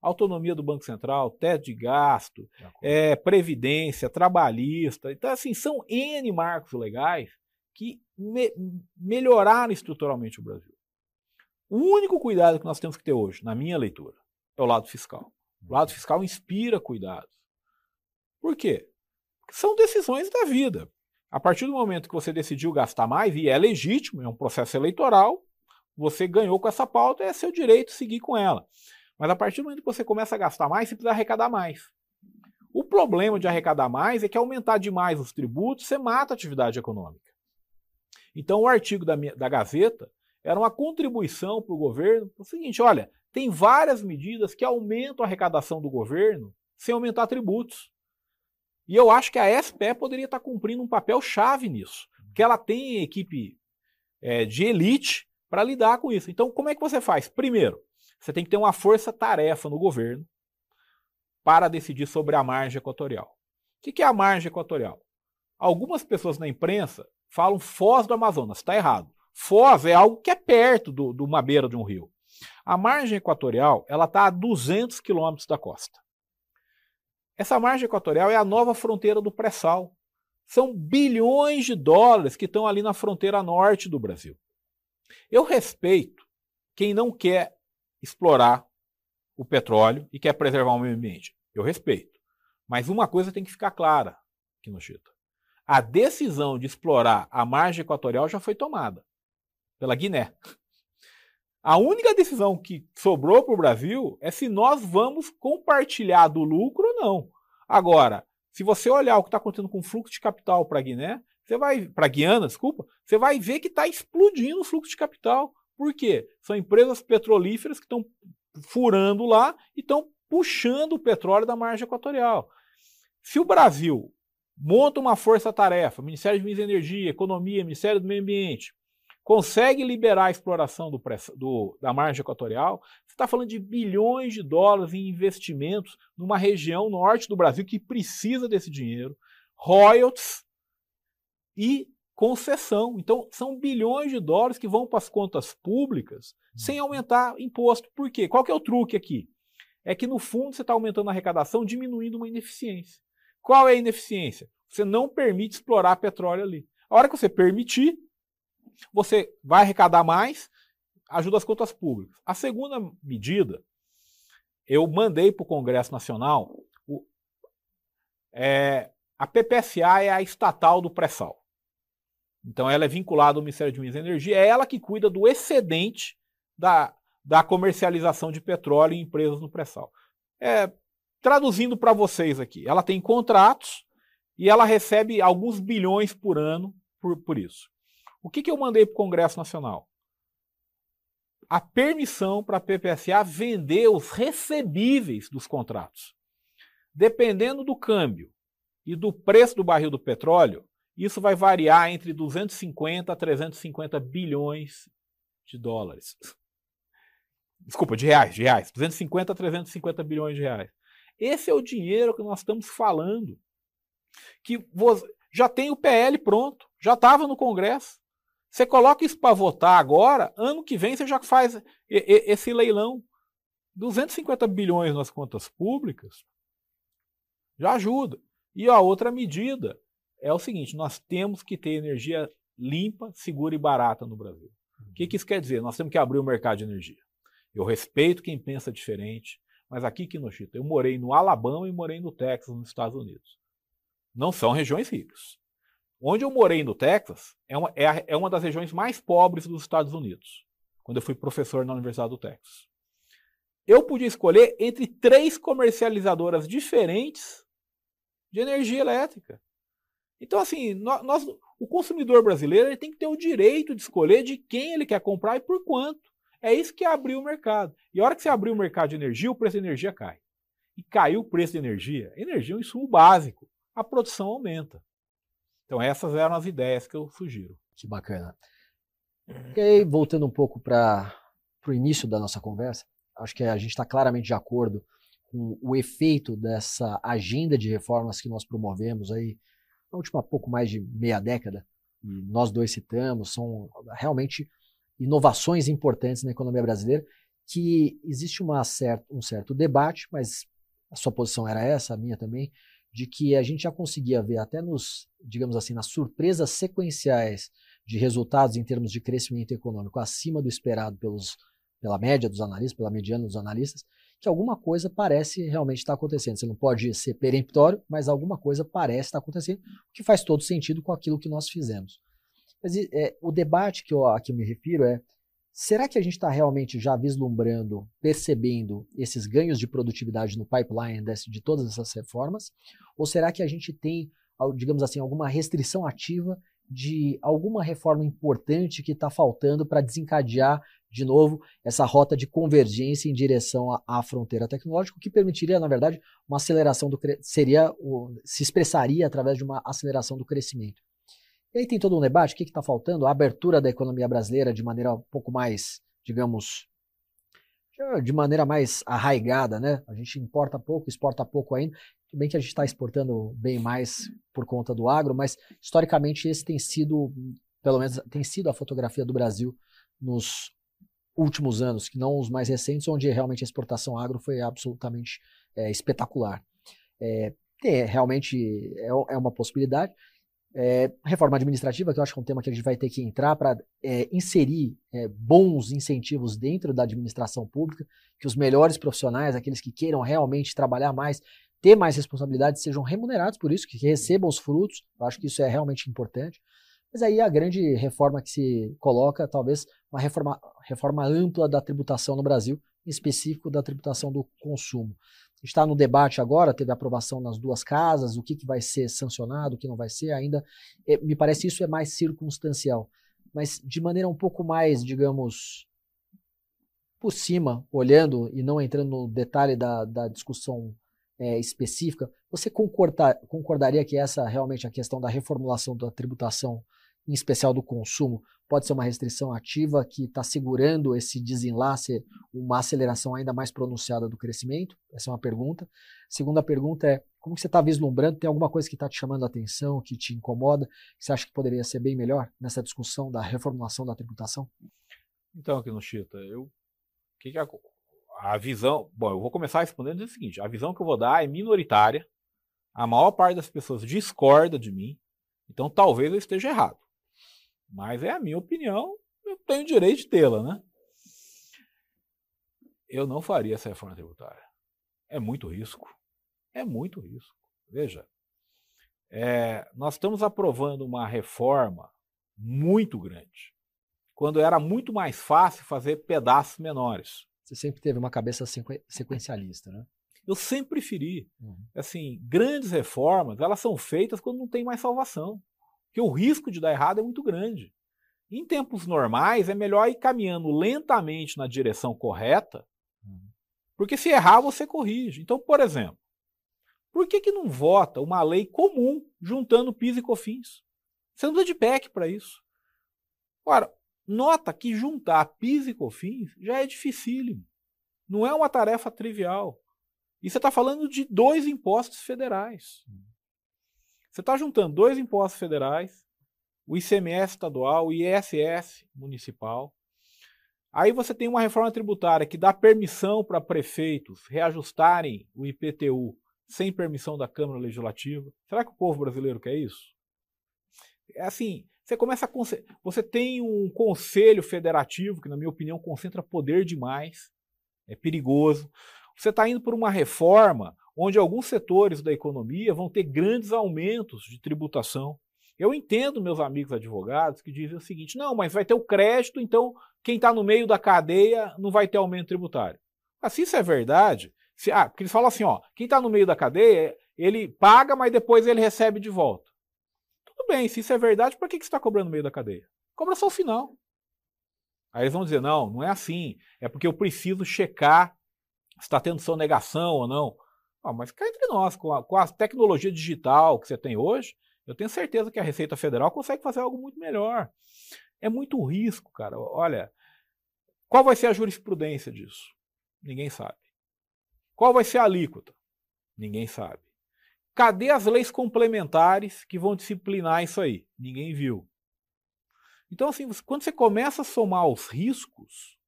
Autonomia do Banco Central, teto de gasto, é, previdência, trabalhista. Então, assim, são N marcos legais que me melhoraram estruturalmente o Brasil. O único cuidado que nós temos que ter hoje, na minha leitura, é o lado fiscal. O lado fiscal inspira cuidados. Por quê? Porque são decisões da vida. A partir do momento que você decidiu gastar mais, e é legítimo, é um processo eleitoral, você ganhou com essa pauta, é seu direito seguir com ela. Mas a partir do momento que você começa a gastar mais, você precisa arrecadar mais. O problema de arrecadar mais é que aumentar demais os tributos, você mata a atividade econômica. Então o artigo da, da Gazeta era uma contribuição para o governo. O seguinte, olha, tem várias medidas que aumentam a arrecadação do governo sem aumentar tributos. E eu acho que a SPE poderia estar cumprindo um papel chave nisso, porque ela tem equipe é, de elite para lidar com isso. Então, como é que você faz? Primeiro, você tem que ter uma força-tarefa no governo para decidir sobre a margem equatorial. O que é a margem equatorial? Algumas pessoas na imprensa falam Foz do Amazonas, está errado. Foz é algo que é perto de do, uma beira de um rio. A margem equatorial ela está a 200 quilômetros da costa. Essa margem equatorial é a nova fronteira do pré-sal. São bilhões de dólares que estão ali na fronteira norte do Brasil. Eu respeito quem não quer explorar o petróleo e quer preservar o meio ambiente. Eu respeito. Mas uma coisa tem que ficar clara aqui no Chita. A decisão de explorar a margem equatorial já foi tomada pela Guiné. A única decisão que sobrou para o Brasil é se nós vamos compartilhar do lucro ou não. Agora, se você olhar o que está acontecendo com o fluxo de capital para Guiné, você vai para Guiana, desculpa, você vai ver que está explodindo o fluxo de capital. Por quê? São empresas petrolíferas que estão furando lá e estão puxando o petróleo da margem equatorial. Se o Brasil monta uma força-tarefa, Ministério de Minas e Energia, Economia, Ministério do Meio Ambiente, consegue liberar a exploração do, do, da margem equatorial, você está falando de bilhões de dólares em investimentos numa região norte do Brasil que precisa desse dinheiro, royalties e concessão. Então, são bilhões de dólares que vão para as contas públicas sem uhum. aumentar imposto. Por quê? Qual que é o truque aqui? É que, no fundo, você está aumentando a arrecadação, diminuindo uma ineficiência. Qual é a ineficiência? Você não permite explorar petróleo ali. A hora que você permitir, você vai arrecadar mais, ajuda as contas públicas. A segunda medida, eu mandei para o Congresso Nacional, o, é, a PPSA é a estatal do pré-sal. Então ela é vinculada ao Ministério de Minas e Energia, é ela que cuida do excedente da, da comercialização de petróleo em empresas no pré-sal. É, traduzindo para vocês aqui, ela tem contratos e ela recebe alguns bilhões por ano por, por isso. O que, que eu mandei para o Congresso Nacional? A permissão para a PPSA vender os recebíveis dos contratos. Dependendo do câmbio e do preço do barril do petróleo, isso vai variar entre 250 a 350 bilhões de dólares. Desculpa, de reais, de reais. 250 a 350 bilhões de reais. Esse é o dinheiro que nós estamos falando. Que já tem o PL pronto, já estava no Congresso. Você coloca isso para votar agora, ano que vem você já faz esse leilão. 250 bilhões nas contas públicas já ajuda. E a outra medida é o seguinte: nós temos que ter energia limpa, segura e barata no Brasil. O que, que isso quer dizer? Nós temos que abrir o mercado de energia. Eu respeito quem pensa diferente, mas aqui no Chita, eu morei no Alabama e morei no Texas, nos Estados Unidos. Não são regiões ricas. Onde eu morei no Texas é uma, é, a, é uma das regiões mais pobres dos Estados Unidos, quando eu fui professor na Universidade do Texas. Eu podia escolher entre três comercializadoras diferentes de energia elétrica. Então, assim, nós, o consumidor brasileiro ele tem que ter o direito de escolher de quem ele quer comprar e por quanto. É isso que abriu o mercado. E a hora que você abrir o mercado de energia, o preço da energia cai. E caiu o preço de energia, energia é um insumo básico. A produção aumenta. Então, essas eram as ideias que eu sugiro. Que bacana. E aí, voltando um pouco para o início da nossa conversa, acho que a gente está claramente de acordo com o efeito dessa agenda de reformas que nós promovemos aí na última pouco mais de meia década, e nós dois citamos, são realmente inovações importantes na economia brasileira, que existe uma certa, um certo debate, mas a sua posição era essa, a minha também, de que a gente já conseguia ver até nos, digamos assim, nas surpresas sequenciais de resultados em termos de crescimento econômico acima do esperado pelos, pela média dos analistas, pela mediana dos analistas, que alguma coisa parece realmente estar acontecendo. Você não pode ser peremptório, mas alguma coisa parece estar acontecendo, o que faz todo sentido com aquilo que nós fizemos. Mas é, o debate que eu, a que eu me refiro é Será que a gente está realmente já vislumbrando, percebendo esses ganhos de produtividade no pipeline desse, de todas essas reformas? Ou será que a gente tem, digamos assim, alguma restrição ativa de alguma reforma importante que está faltando para desencadear de novo essa rota de convergência em direção à, à fronteira tecnológica, o que permitiria, na verdade, uma aceleração do seria se expressaria através de uma aceleração do crescimento. E aí tem todo um debate, o que está faltando? A abertura da economia brasileira de maneira um pouco mais, digamos, de maneira mais arraigada, né? A gente importa pouco, exporta pouco ainda. Bem que a gente está exportando bem mais por conta do agro, mas historicamente esse tem sido, pelo menos tem sido a fotografia do Brasil nos últimos anos, que não os mais recentes, onde realmente a exportação agro foi absolutamente é, espetacular. É, é, realmente é, é uma possibilidade. É, reforma administrativa, que eu acho que é um tema que a gente vai ter que entrar para inserir bons incentivos dentro da administração pública, que os melhores profissionais, aqueles que queiram realmente trabalhar mais, ter mais responsabilidades, sejam remunerados por isso, que recebam os frutos. Eu acho que isso é realmente importante. Mas aí a grande reforma que se coloca, talvez uma reforma, reforma ampla da tributação no Brasil, em específico da tributação do consumo está no debate agora, teve aprovação nas duas casas, o que, que vai ser sancionado, o que não vai ser ainda. É, me parece isso é mais circunstancial. Mas de maneira um pouco mais, digamos, por cima, olhando e não entrando no detalhe da, da discussão é, específica, você concordar, concordaria que essa realmente a questão da reformulação da tributação, em especial do consumo, pode ser uma restrição ativa que está segurando esse desenlace, uma aceleração ainda mais pronunciada do crescimento? Essa é uma pergunta. Segunda pergunta é, como você está vislumbrando? Tem alguma coisa que está te chamando a atenção, que te incomoda, que você acha que poderia ser bem melhor nessa discussão da reformulação da tributação? Então, aqui no Chita, eu... Que que a, a visão... Bom, eu vou começar respondendo o seguinte, a visão que eu vou dar é minoritária, a maior parte das pessoas discorda de mim, então talvez eu esteja errado. Mas é a minha opinião, eu tenho direito de tê-la, né? Eu não faria essa reforma tributária. É muito risco. É muito risco. Veja, é, nós estamos aprovando uma reforma muito grande, quando era muito mais fácil fazer pedaços menores. Você sempre teve uma cabeça sequencialista, né? Eu sempre preferi. Uhum. Assim, grandes reformas, elas são feitas quando não tem mais salvação. Porque o risco de dar errado é muito grande. Em tempos normais, é melhor ir caminhando lentamente na direção correta, porque se errar, você corrige. Então, por exemplo, por que, que não vota uma lei comum juntando PIS e COFINS? Você não precisa de PEC para isso. Ora, nota que juntar PIS e COFINS já é dificílimo. Não é uma tarefa trivial. E você está falando de dois impostos federais. Você está juntando dois impostos federais, o ICMS estadual, o ISS municipal. Aí você tem uma reforma tributária que dá permissão para prefeitos reajustarem o IPTU sem permissão da Câmara Legislativa. Será que o povo brasileiro quer isso? É assim, você começa a você tem um conselho federativo que na minha opinião concentra poder demais, é perigoso. Você está indo por uma reforma onde alguns setores da economia vão ter grandes aumentos de tributação. Eu entendo meus amigos advogados que dizem o seguinte: não, mas vai ter o crédito, então quem está no meio da cadeia não vai ter aumento tributário. Mas se isso é verdade, se, ah, porque eles falam assim: ó, quem está no meio da cadeia, ele paga, mas depois ele recebe de volta. Tudo bem, se isso é verdade, por que, que você está cobrando no meio da cadeia? Cobra só o final. Aí eles vão dizer: não, não é assim. É porque eu preciso checar se está tendo sonegação ou não. Ah, mas cá entre nós, com a, com a tecnologia digital que você tem hoje, eu tenho certeza que a Receita Federal consegue fazer algo muito melhor. É muito risco, cara. Olha, qual vai ser a jurisprudência disso? Ninguém sabe. Qual vai ser a alíquota? Ninguém sabe. Cadê as leis complementares que vão disciplinar isso aí? Ninguém viu. Então, assim, quando você começa a somar os riscos,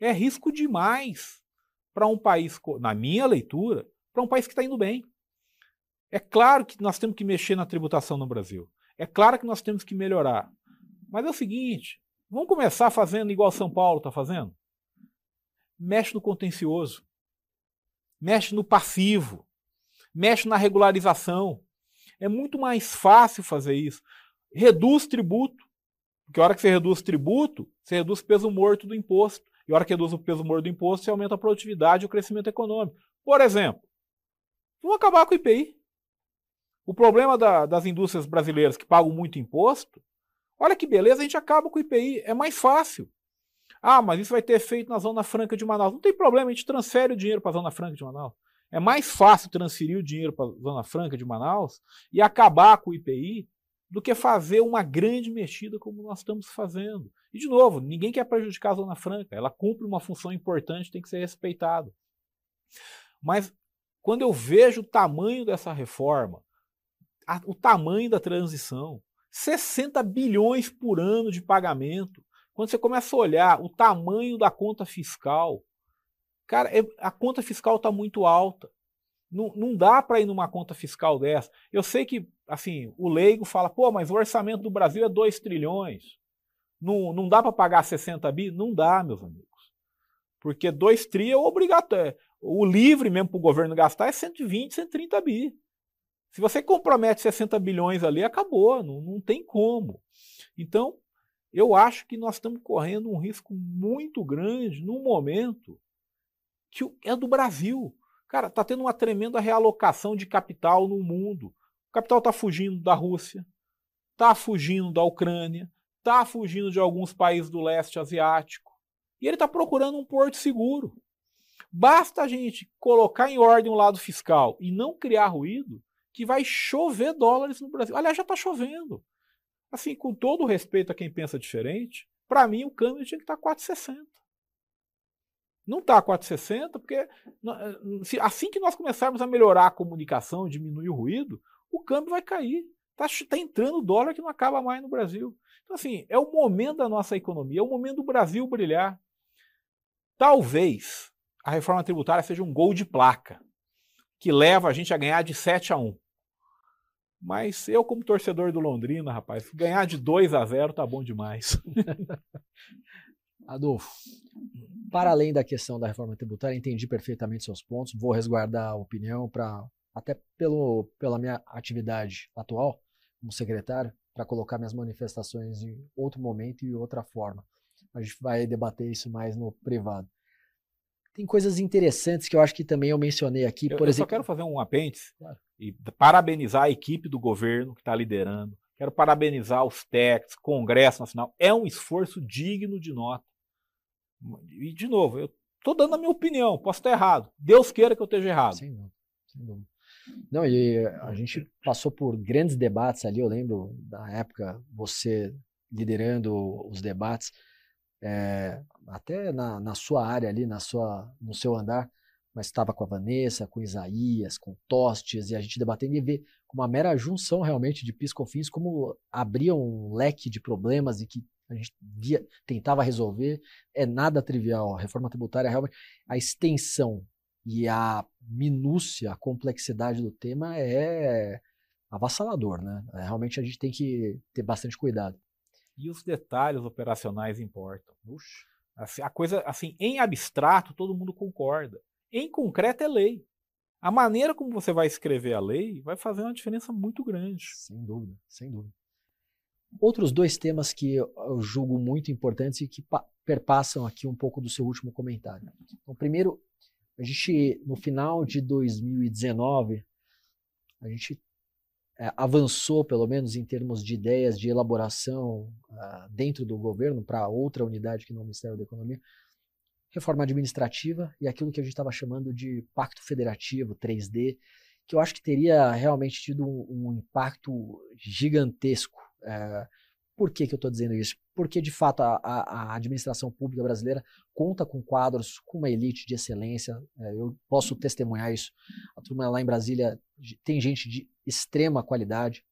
É risco demais para um país, na minha leitura, para um país que está indo bem. É claro que nós temos que mexer na tributação no Brasil. É claro que nós temos que melhorar. Mas é o seguinte: vamos começar fazendo igual São Paulo está fazendo? Mexe no contencioso, mexe no passivo, mexe na regularização. É muito mais fácil fazer isso. Reduz tributo, porque a hora que você reduz tributo, você reduz o peso morto do imposto. E a hora que reduz o peso morto do imposto, você aumenta a produtividade e o crescimento econômico. Por exemplo, vamos acabar com o IPI. O problema da, das indústrias brasileiras que pagam muito imposto, olha que beleza, a gente acaba com o IPI, é mais fácil. Ah, mas isso vai ter efeito na Zona Franca de Manaus. Não tem problema, a gente transfere o dinheiro para a Zona Franca de Manaus. É mais fácil transferir o dinheiro para a Zona Franca de Manaus e acabar com o IPI do que fazer uma grande mexida como nós estamos fazendo. E, de novo, ninguém quer prejudicar a Zona Franca, ela cumpre uma função importante, tem que ser respeitada. Mas quando eu vejo o tamanho dessa reforma, a, o tamanho da transição. 60 bilhões por ano de pagamento. Quando você começa a olhar o tamanho da conta fiscal, cara, é, a conta fiscal está muito alta. Não, não dá para ir numa conta fiscal dessa. Eu sei que, assim, o leigo fala, pô, mas o orçamento do Brasil é 2 trilhões. Não, não dá para pagar 60 bi? Não dá, meus amigos. Porque 2 tri é obrigatório. O livre mesmo para o governo gastar é 120, 130 bi. Se você compromete 60 bilhões ali, acabou, não, não tem como. Então, eu acho que nós estamos correndo um risco muito grande no momento que é do Brasil. Cara, está tendo uma tremenda realocação de capital no mundo. O capital está fugindo da Rússia, está fugindo da Ucrânia, está fugindo de alguns países do leste asiático. E ele está procurando um porto seguro. Basta a gente colocar em ordem o lado fiscal e não criar ruído, que vai chover dólares no Brasil. Aliás, já está chovendo. Assim, com todo o respeito a quem pensa diferente, para mim o câmbio tinha que estar tá 4,60. Não está 4,60 porque eh, assim que nós começarmos a melhorar a comunicação, diminuir o ruído, o câmbio vai cair. Está tá entrando dólar que não acaba mais no Brasil. Então, assim, é o momento da nossa economia, é o momento do Brasil brilhar. Talvez a reforma tributária seja um gol de placa que leva a gente a ganhar de 7 a 1. Mas eu, como torcedor do Londrina, rapaz, ganhar de 2 a 0 tá bom demais. Adolfo, para além da questão da reforma tributária, entendi perfeitamente seus pontos, vou resguardar a opinião para até pelo, pela minha atividade atual como secretário, para colocar minhas manifestações em outro momento e outra forma. A gente vai debater isso mais no privado. Tem coisas interessantes que eu acho que também eu mencionei aqui. Eu, por eu exemplo, só quero fazer um apêndice claro. e parabenizar a equipe do governo que está liderando. Quero parabenizar os técnicos, Congresso Nacional. É um esforço digno de nota. E, de novo, eu estou dando a minha opinião, posso estar errado. Deus queira que eu esteja errado. Sem dúvida. Sem dúvida. Não, e a gente passou por grandes debates ali. Eu lembro da época você liderando os debates é, até na, na, sua área ali, na sua, no seu andar, mas estava com a Vanessa, com Isaías, com Tostes, e a gente debatendo e ver uma mera junção realmente de piscofins, como abria um leque de problemas e que a gente via, tentava resolver. É nada trivial. A reforma tributária, realmente, a extensão e a minúcia, a complexidade do tema é avassalador, né? É, realmente a gente tem que ter bastante cuidado. E os detalhes operacionais importam. Puxa. Assim, a coisa, assim, em abstrato, todo mundo concorda. Em concreto, é lei. A maneira como você vai escrever a lei vai fazer uma diferença muito grande. Sem dúvida, sem dúvida. Outros dois temas que eu julgo muito importantes e que perpassam aqui um pouco do seu último comentário. Então, primeiro, a gente, no final de 2019, a gente avançou, pelo menos em termos de ideias de elaboração uh, dentro do governo para outra unidade que no Ministério da Economia, reforma administrativa e aquilo que a gente estava chamando de pacto federativo 3D, que eu acho que teria realmente tido um, um impacto gigantesco. Uh, por que, que eu estou dizendo isso? Porque, de fato, a, a, administração pública brasileira conta com quadros, com uma elite de excelência. É, eu posso testemunhar isso. A turma lá em Brasília tem gente de extrema qualidade.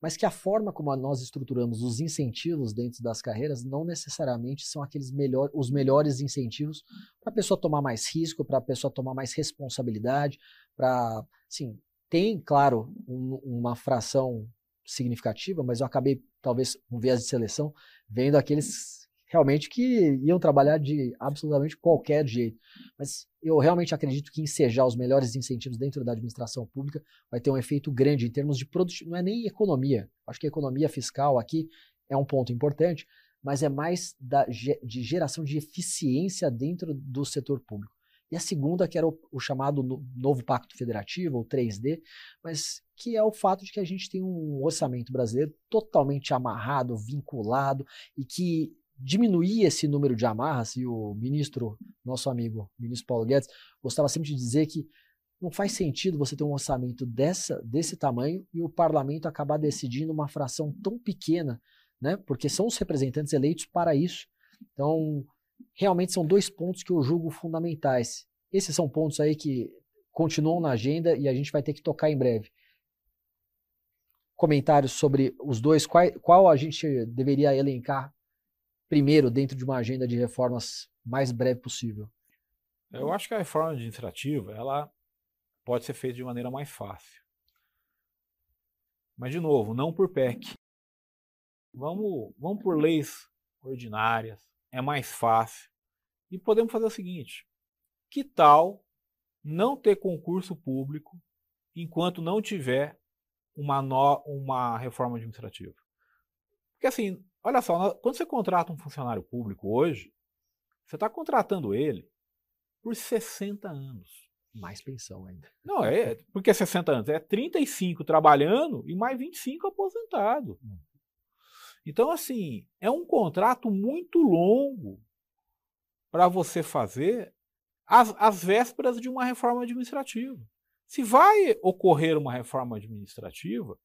mas que a forma como nós estruturamos os incentivos dentro das carreiras não necessariamente são aqueles melhor, os melhores incentivos para a pessoa tomar mais risco, para a pessoa tomar mais responsabilidade, para, sim, tem, claro, um, uma fração significativa, mas eu acabei, talvez, com viés de seleção, vendo aqueles realmente que iam trabalhar de absolutamente qualquer jeito. Mas eu realmente acredito que ensejar os melhores incentivos dentro da administração pública vai ter um efeito grande em termos de produtividade. Não é nem economia. Acho que a economia fiscal aqui é um ponto importante, mas é mais da, de geração de eficiência dentro do setor público. E a segunda, que era o, o chamado no, novo Pacto Federativo, ou 3D, mas que é o fato de que a gente tem um orçamento brasileiro totalmente amarrado, vinculado, e que diminuir esse número de amarras, e o ministro, nosso amigo, ministro Paulo Guedes, gostava sempre de dizer que não faz sentido você ter um orçamento dessa, desse tamanho e o parlamento acabar decidindo uma fração tão pequena, né? Porque são os representantes eleitos para isso. Então, realmente são dois pontos que eu julgo fundamentais. Esses são pontos aí que continuam na agenda e a gente vai ter que tocar em breve. Comentários sobre os dois, qual, qual a gente deveria elencar primeiro dentro de uma agenda de reformas mais breve possível? Eu acho que a reforma administrativa ela pode ser feita de maneira mais fácil. Mas, de novo, não por PEC. Vamos, vamos por leis ordinárias, é mais fácil. E podemos fazer o seguinte: que tal não ter concurso público enquanto não tiver uma, no, uma reforma administrativa? Porque assim, Olha só, quando você contrata um funcionário público hoje, você está contratando ele por 60 anos. Mais pensão ainda. Não, é porque 60 anos é 35 trabalhando e mais 25 aposentado. Hum. Então, assim, é um contrato muito longo para você fazer as, as vésperas de uma reforma administrativa. Se vai ocorrer uma reforma administrativa,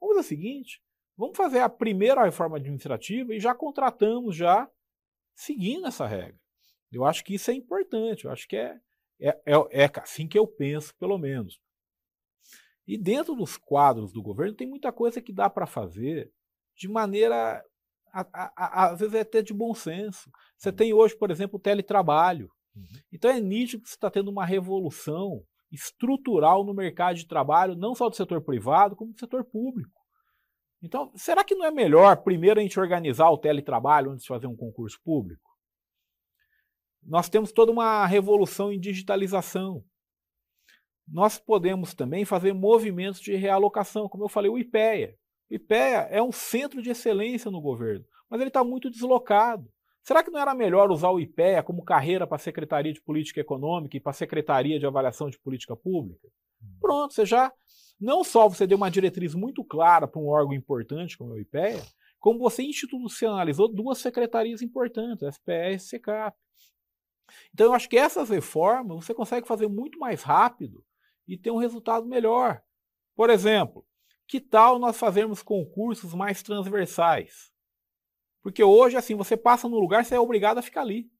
vamos fazer o seguinte: Vamos fazer a primeira reforma administrativa e já contratamos já seguindo essa regra. Eu acho que isso é importante, eu acho que é, é, é, é assim que eu penso, pelo menos. E dentro dos quadros do governo tem muita coisa que dá para fazer de maneira, às vezes é até de bom senso. Você uhum. tem hoje, por exemplo, o teletrabalho. Uhum. Então é nítido que você está tendo uma revolução estrutural no mercado de trabalho, não só do setor privado, como do setor público. Então, será que não é melhor primeiro a gente organizar o teletrabalho antes de fazer um concurso público? Nós temos toda uma revolução em digitalização. Nós podemos também fazer movimentos de realocação, como eu falei, o IPEA. IPEA é um centro de excelência no governo, mas ele está muito deslocado. Será que não era melhor usar o IPEA como carreira para a Secretaria de Política Econômica e para a Secretaria de Avaliação de Política Pública? Hum. Pronto, você já não só você deu uma diretriz muito clara para um órgão importante como é o IPEA, como você institucionalizou duas secretarias importantes, SPE e SECAP. Então eu acho que essas reformas você consegue fazer muito mais rápido e ter um resultado melhor. Por exemplo, que tal nós fazermos concursos mais transversais? Porque hoje, assim, você passa no lugar, você é obrigado a ficar ali.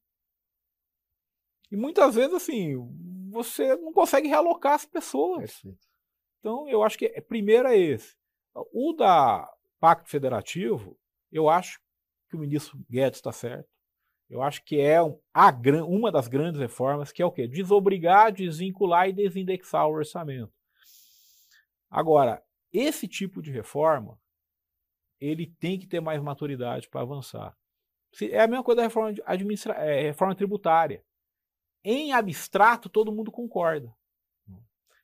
E muitas vezes, assim, você não consegue realocar as pessoas. Perfeito. Então, eu acho que é, primeiro é esse. O da Pacto Federativo, eu acho que o ministro Guedes está certo. Eu acho que é a, uma das grandes reformas, que é o quê? Desobrigar, desvincular e desindexar o orçamento. Agora, esse tipo de reforma, ele tem que ter mais maturidade para avançar. É a mesma coisa da reforma, administra é, reforma tributária. Em abstrato, todo mundo concorda.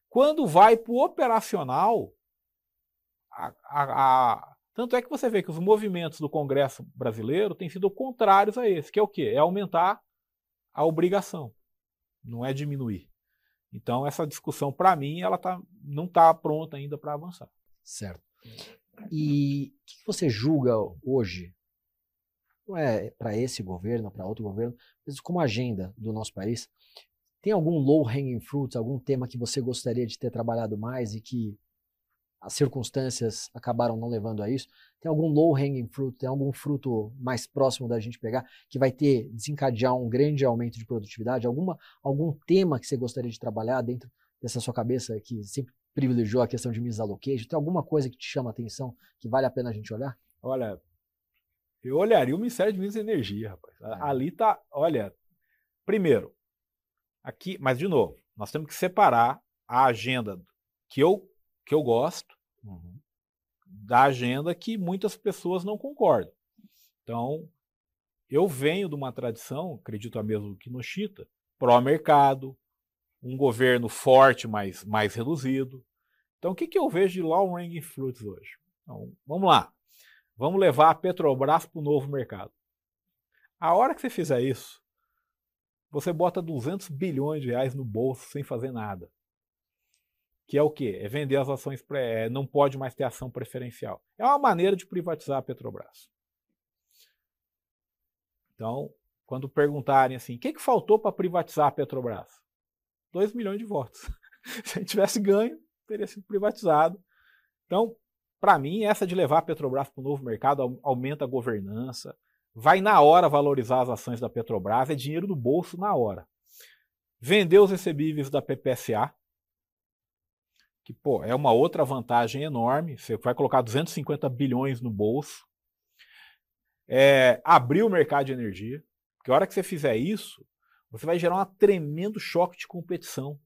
Quando vai para o operacional, a, a, a, tanto é que você vê que os movimentos do Congresso brasileiro têm sido contrários a esse, que é o quê? É aumentar a obrigação, não é diminuir. Então, essa discussão, para mim, ela tá, não está pronta ainda para avançar. Certo. E o que você julga hoje, não é para esse governo, para outro governo, mas como agenda do nosso país, tem algum low hanging fruit, algum tema que você gostaria de ter trabalhado mais e que as circunstâncias acabaram não levando a isso? Tem algum low hanging fruit, tem algum fruto mais próximo da gente pegar que vai ter desencadear um grande aumento de produtividade? Alguma algum tema que você gostaria de trabalhar dentro dessa sua cabeça que sempre privilegiou a questão de misallocation? Tem alguma coisa que te chama a atenção que vale a pena a gente olhar? Olha, eu olharia o Ministério de Minas e Energia, rapaz. É. Ali tá, olha, primeiro, aqui, mas de novo, nós temos que separar a agenda que eu, que eu gosto uhum. da agenda que muitas pessoas não concordam. Então, eu venho de uma tradição, acredito a mesmo que no Chita, pró-mercado, um governo forte, mas mais reduzido. Então, o que, que eu vejo de long range fruits hoje? Então, vamos lá. Vamos levar a Petrobras para o novo mercado. A hora que você fizer isso, você bota 200 bilhões de reais no bolso sem fazer nada. Que é o quê? É vender as ações, pré, não pode mais ter ação preferencial. É uma maneira de privatizar a Petrobras. Então, quando perguntarem assim, o que, que faltou para privatizar a Petrobras? 2 milhões de votos. Se a gente tivesse ganho, teria sido privatizado. Então, para mim, essa de levar a Petrobras para o novo mercado aumenta a governança, vai na hora valorizar as ações da Petrobras, é dinheiro no bolso na hora. Vender os recebíveis da PPSA, que pô, é uma outra vantagem enorme, você vai colocar 250 bilhões no bolso. É, abrir o mercado de energia, porque a hora que você fizer isso, você vai gerar um tremendo choque de competição.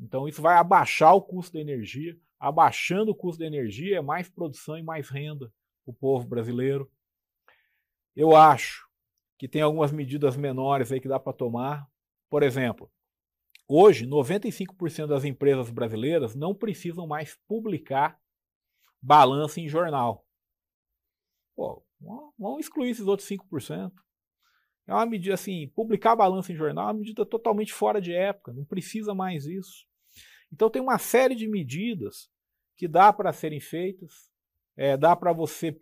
Então isso vai abaixar o custo da energia, abaixando o custo da energia é mais produção e mais renda para o povo brasileiro. Eu acho que tem algumas medidas menores aí que dá para tomar. Por exemplo, hoje 95% das empresas brasileiras não precisam mais publicar balanço em jornal. Pô, vamos excluir esses outros 5%. É uma medida assim, publicar balanço em jornal é uma medida totalmente fora de época, não precisa mais isso. Então tem uma série de medidas que dá para serem feitas, é, dá para você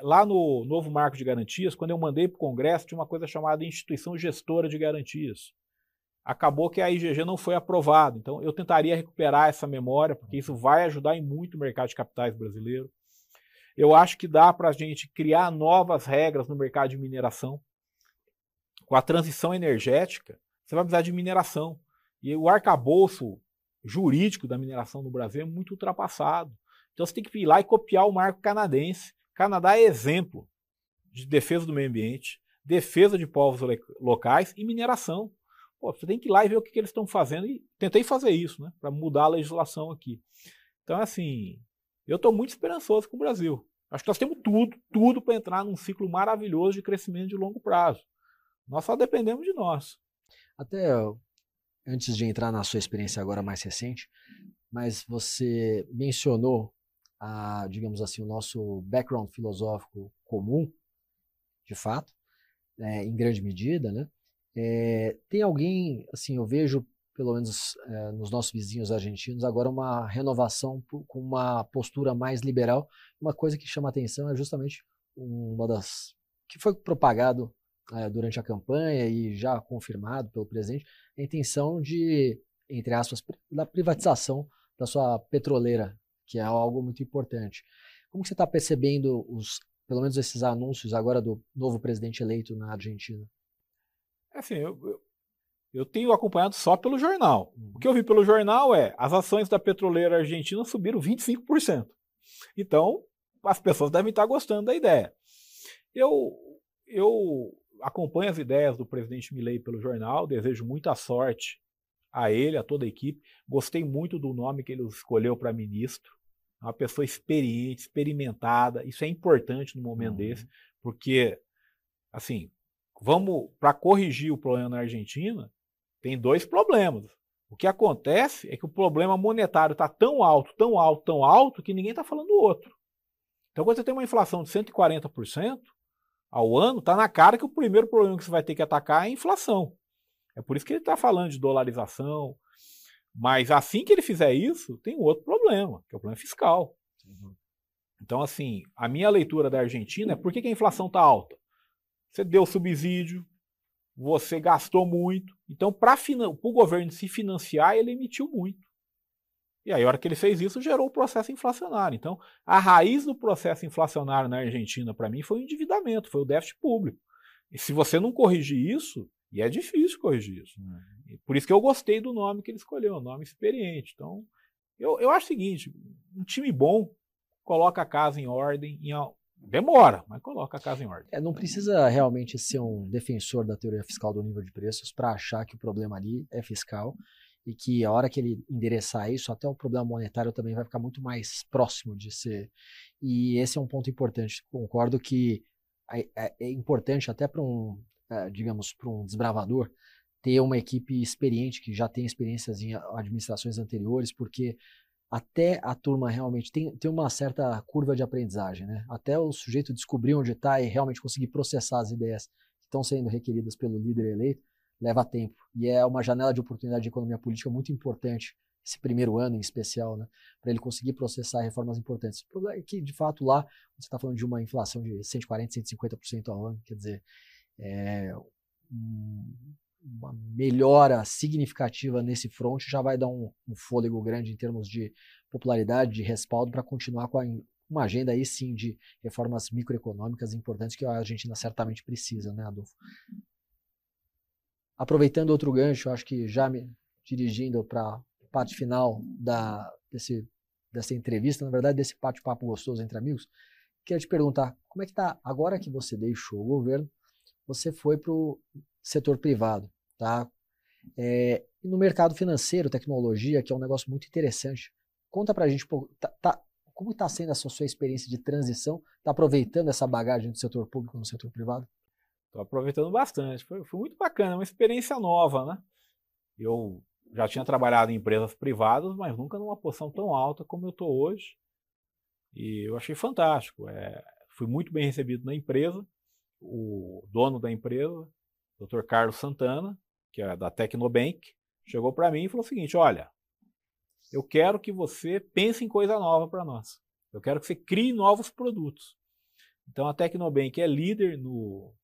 lá no novo marco de garantias, quando eu mandei para o Congresso, tinha uma coisa chamada instituição gestora de garantias. Acabou que a IGG não foi aprovada. Então, eu tentaria recuperar essa memória, porque isso vai ajudar em muito o mercado de capitais brasileiro. Eu acho que dá para a gente criar novas regras no mercado de mineração. Com a transição energética, você vai precisar de mineração. E o arcabouço jurídico da mineração no Brasil é muito ultrapassado. Então você tem que ir lá e copiar o marco canadense. Canadá é exemplo de defesa do meio ambiente, defesa de povos locais e mineração. Pô, você tem que ir lá e ver o que, que eles estão fazendo e tentei fazer isso, né, para mudar a legislação aqui. Então, assim, eu estou muito esperançoso com o Brasil. Acho que nós temos tudo, tudo para entrar num ciclo maravilhoso de crescimento de longo prazo. Nós só dependemos de nós. Até antes de entrar na sua experiência agora mais recente, mas você mencionou a, digamos assim, o nosso background filosófico comum, de fato, é, em grande medida, né? É, tem alguém, assim, eu vejo, pelo menos é, nos nossos vizinhos argentinos, agora uma renovação com uma postura mais liberal. Uma coisa que chama atenção é justamente uma das que foi propagado é, durante a campanha e já confirmado pelo presidente, a intenção de, entre aspas, da privatização da sua petroleira, que é algo muito importante. Como você está percebendo os, pelo menos esses anúncios agora do novo presidente eleito na Argentina? É assim, eu, eu, eu tenho acompanhado só pelo jornal. Uhum. O que eu vi pelo jornal é as ações da petroleira argentina subiram 25%. Então, as pessoas devem estar gostando da ideia. Eu, eu acompanho as ideias do presidente Milei pelo jornal, desejo muita sorte a ele, a toda a equipe. Gostei muito do nome que ele escolheu para ministro. É uma pessoa experiente, experimentada. Isso é importante no momento uhum. desse, porque, assim, vamos para corrigir o problema na Argentina, tem dois problemas. O que acontece é que o problema monetário está tão alto, tão alto, tão alto, que ninguém está falando do outro. Então, quando você tem uma inflação de 140%, ao ano, está na cara que o primeiro problema que você vai ter que atacar é a inflação. É por isso que ele está falando de dolarização. Mas assim que ele fizer isso, tem um outro problema, que é o problema fiscal. Uhum. Então, assim, a minha leitura da Argentina é por que, que a inflação está alta? Você deu subsídio, você gastou muito. Então, para o governo se financiar, ele emitiu muito. E aí, a hora que ele fez isso, gerou o processo inflacionário. Então, a raiz do processo inflacionário na Argentina, para mim, foi o endividamento, foi o déficit público. E se você não corrigir isso, e é difícil corrigir isso. Uhum. Por isso que eu gostei do nome que ele escolheu, um nome experiente. Então, Eu, eu acho o seguinte: um time bom coloca a casa em ordem, em, demora, mas coloca a casa em ordem. É, não precisa realmente ser um defensor da teoria fiscal do nível de preços para achar que o problema ali é fiscal e que a hora que ele endereçar isso, até o problema monetário também vai ficar muito mais próximo de ser. E esse é um ponto importante. Concordo que é, é, é importante até para um, é, digamos, para um desbravador ter uma equipe experiente que já tem experiências em administrações anteriores, porque até a turma realmente tem, tem uma certa curva de aprendizagem, né? Até o sujeito descobrir onde está e realmente conseguir processar as ideias que estão sendo requeridas pelo líder eleito, leva tempo. E é uma janela de oportunidade de economia política muito importante, esse primeiro ano em especial, né, para ele conseguir processar reformas importantes. O problema é que, de fato, lá você está falando de uma inflação de 140%, 150% ao ano, quer dizer, é, uma melhora significativa nesse front já vai dar um, um fôlego grande em termos de popularidade, de respaldo, para continuar com a, uma agenda aí sim de reformas microeconômicas importantes que a Argentina certamente precisa, né, Adolfo? Aproveitando outro gancho, acho que já me dirigindo para a parte final da, desse, dessa entrevista, na verdade, desse bate-papo gostoso entre amigos, queria te perguntar, como é que está, agora que você deixou o governo, você foi para o setor privado, tá? É, no mercado financeiro, tecnologia, que é um negócio muito interessante, conta para a gente, tá, tá, como está sendo essa sua experiência de transição? Está aproveitando essa bagagem do setor público no setor privado? Estou aproveitando bastante. Foi, foi, muito bacana, uma experiência nova, né? Eu já tinha trabalhado em empresas privadas, mas nunca numa posição tão alta como eu estou hoje. E eu achei fantástico. É, fui muito bem recebido na empresa. O dono da empresa, Dr. Carlos Santana, que é da Tecnobank, chegou para mim e falou o seguinte: olha, eu quero que você pense em coisa nova para nós. Eu quero que você crie novos produtos. Então a Tecnobank é líder no,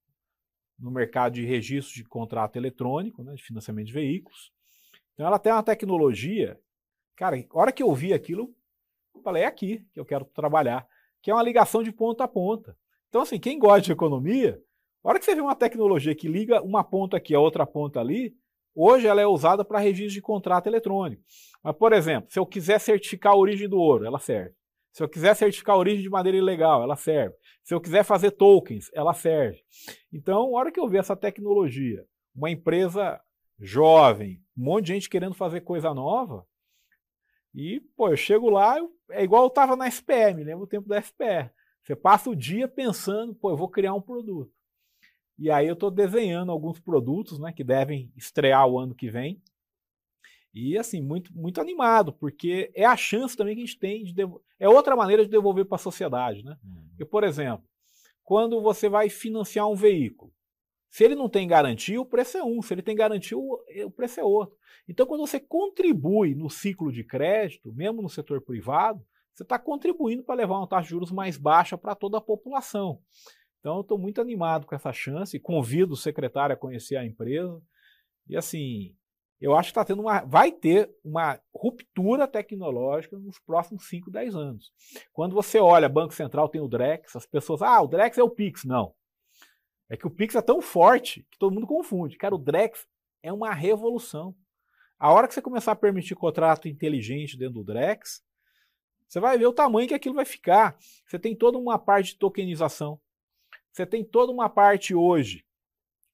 no mercado de registro de contrato eletrônico, né, de financiamento de veículos. Então ela tem uma tecnologia, cara, a hora que eu vi aquilo, eu falei, é aqui que eu quero trabalhar, que é uma ligação de ponta a ponta. Então, assim, quem gosta de economia, a hora que você vê uma tecnologia que liga uma ponta aqui, a outra ponta ali, hoje ela é usada para registro de contrato eletrônico. Mas, por exemplo, se eu quiser certificar a origem do ouro, ela serve. Se eu quiser certificar a origem de madeira ilegal, ela serve. Se eu quiser fazer tokens, ela serve. Então, a hora que eu ver essa tecnologia, uma empresa jovem, um monte de gente querendo fazer coisa nova, e, pô, eu chego lá, eu, é igual eu estava na SPM, lembra o tempo da SPR. Você passa o dia pensando, pô, eu vou criar um produto. E aí eu estou desenhando alguns produtos, né, que devem estrear o ano que vem. E assim, muito, muito animado, porque é a chance também que a gente tem de é outra maneira de devolver para a sociedade, né? Uhum. Porque, por exemplo, quando você vai financiar um veículo, se ele não tem garantia, o preço é um, se ele tem garantia, o preço é outro. Então, quando você contribui no ciclo de crédito, mesmo no setor privado, você está contribuindo para levar uma taxa de juros mais baixa para toda a população. Então, eu estou muito animado com essa chance, convido o secretário a conhecer a empresa. E assim, eu acho que está tendo uma, vai ter uma ruptura tecnológica nos próximos 5, 10 anos. Quando você olha, Banco Central tem o Drex, as pessoas, ah, o Drex é o Pix. Não. É que o Pix é tão forte que todo mundo confunde. Cara, o Drex é uma revolução. A hora que você começar a permitir contrato inteligente dentro do Drex, você vai ver o tamanho que aquilo vai ficar. Você tem toda uma parte de tokenização. Você tem toda uma parte hoje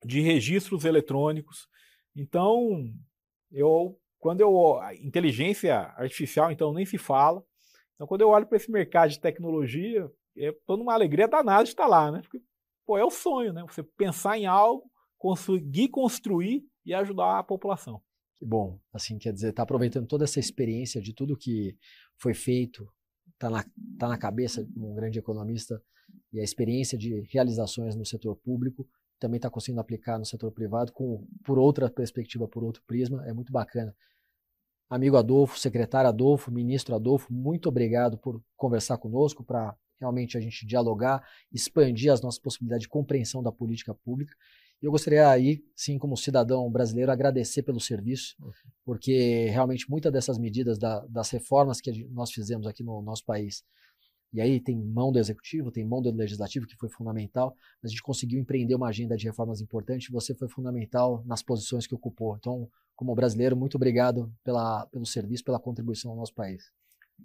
de registros eletrônicos. Então, eu quando eu inteligência artificial então nem se fala. Então quando eu olho para esse mercado de tecnologia, eu estou numa alegria danada de estar lá, né? Porque pô, é o sonho, né? Você pensar em algo, conseguir construir e ajudar a população. Que bom, assim quer dizer, está aproveitando toda essa experiência de tudo que foi feito, está na, tá na cabeça de um grande economista e a experiência de realizações no setor público também está conseguindo aplicar no setor privado com por outra perspectiva, por outro prisma, é muito bacana. Amigo Adolfo, secretário Adolfo, ministro Adolfo, muito obrigado por conversar conosco, para realmente a gente dialogar, expandir as nossas possibilidades de compreensão da política pública. E eu gostaria aí, sim, como cidadão brasileiro, agradecer pelo serviço, porque realmente muitas dessas medidas da, das reformas que nós fizemos aqui no nosso país E aí tem mão do executivo, tem mão do legislativo, que foi fundamental. A gente conseguiu empreender uma agenda de reformas importante. Você foi fundamental nas posições que ocupou. Então, como brasileiro, muito obrigado pela, pelo serviço, pela contribuição ao nosso país.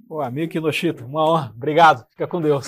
Pô, amigo Kinoshita, uma honra. Obrigado. Fica com Deus.